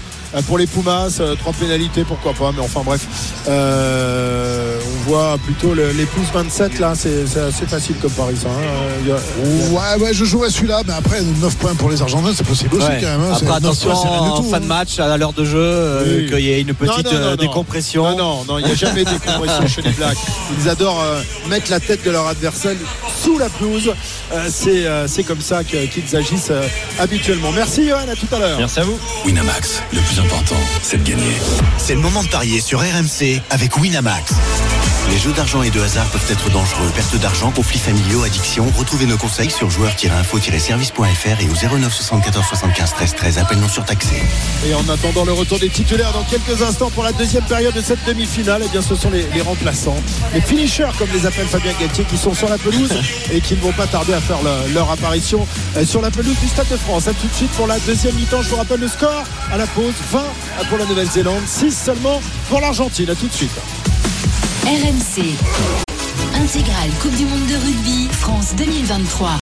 Speaker 3: pour les Pumas, 3 pénalités, pourquoi pas, mais enfin bref. Euh, on voit plutôt le- les plus 27 là, c'est assez facile comme pari ça. hein. A-
Speaker 5: Ouais, ouais, je joue à celui-là, mais après, 9 points pour les Argentins, c'est possible aussi
Speaker 4: Ouais.
Speaker 5: quand même. hein. C'est-
Speaker 4: Après,
Speaker 5: 9
Speaker 4: attention,
Speaker 5: points,
Speaker 4: en
Speaker 5: tout,
Speaker 4: fin
Speaker 5: hein.
Speaker 4: de match, à l'heure de jeu, euh,
Speaker 3: Oui.
Speaker 4: qu'il y ait une petite
Speaker 3: Non, non, non,
Speaker 4: euh, décompression.
Speaker 3: Non, non, non, il n'y a jamais de décompression chez les Blacks. Ils adorent euh, mettre la tête de leur adversaire sous la pelouse. Euh, c'est euh, c'est comme ça qu'ils agissent euh, habituellement. Merci Johan, à tout à l'heure.
Speaker 10: Merci à vous.
Speaker 8: Winamax, le plus c'est.
Speaker 9: C'est le moment de parier sur RMC avec Winamax. Les jeux d'argent et de hasard peuvent être dangereux. Perte d'argent, conflits familiaux, addiction. Retrouvez nos conseils sur joueurs-info-service.fr et au 09 74 75 13 13. Appel non surtaxé.
Speaker 3: Et en attendant le retour des titulaires dans quelques instants pour la deuxième période de cette demi-finale, eh bien ce sont les, les remplaçants, les finishers comme les appelle Fabien Galtier qui sont sur la pelouse et qui ne vont pas tarder à faire le- leur apparition euh, sur la pelouse du Stade de France. A tout de suite pour la deuxième mi-temps, je vous rappelle le score à la pause 20 pour la Nouvelle-Zélande, 6 seulement pour l'Argentine. A tout de suite.
Speaker 2: RMC. Intégrale Coupe du Monde de rugby, France 2023.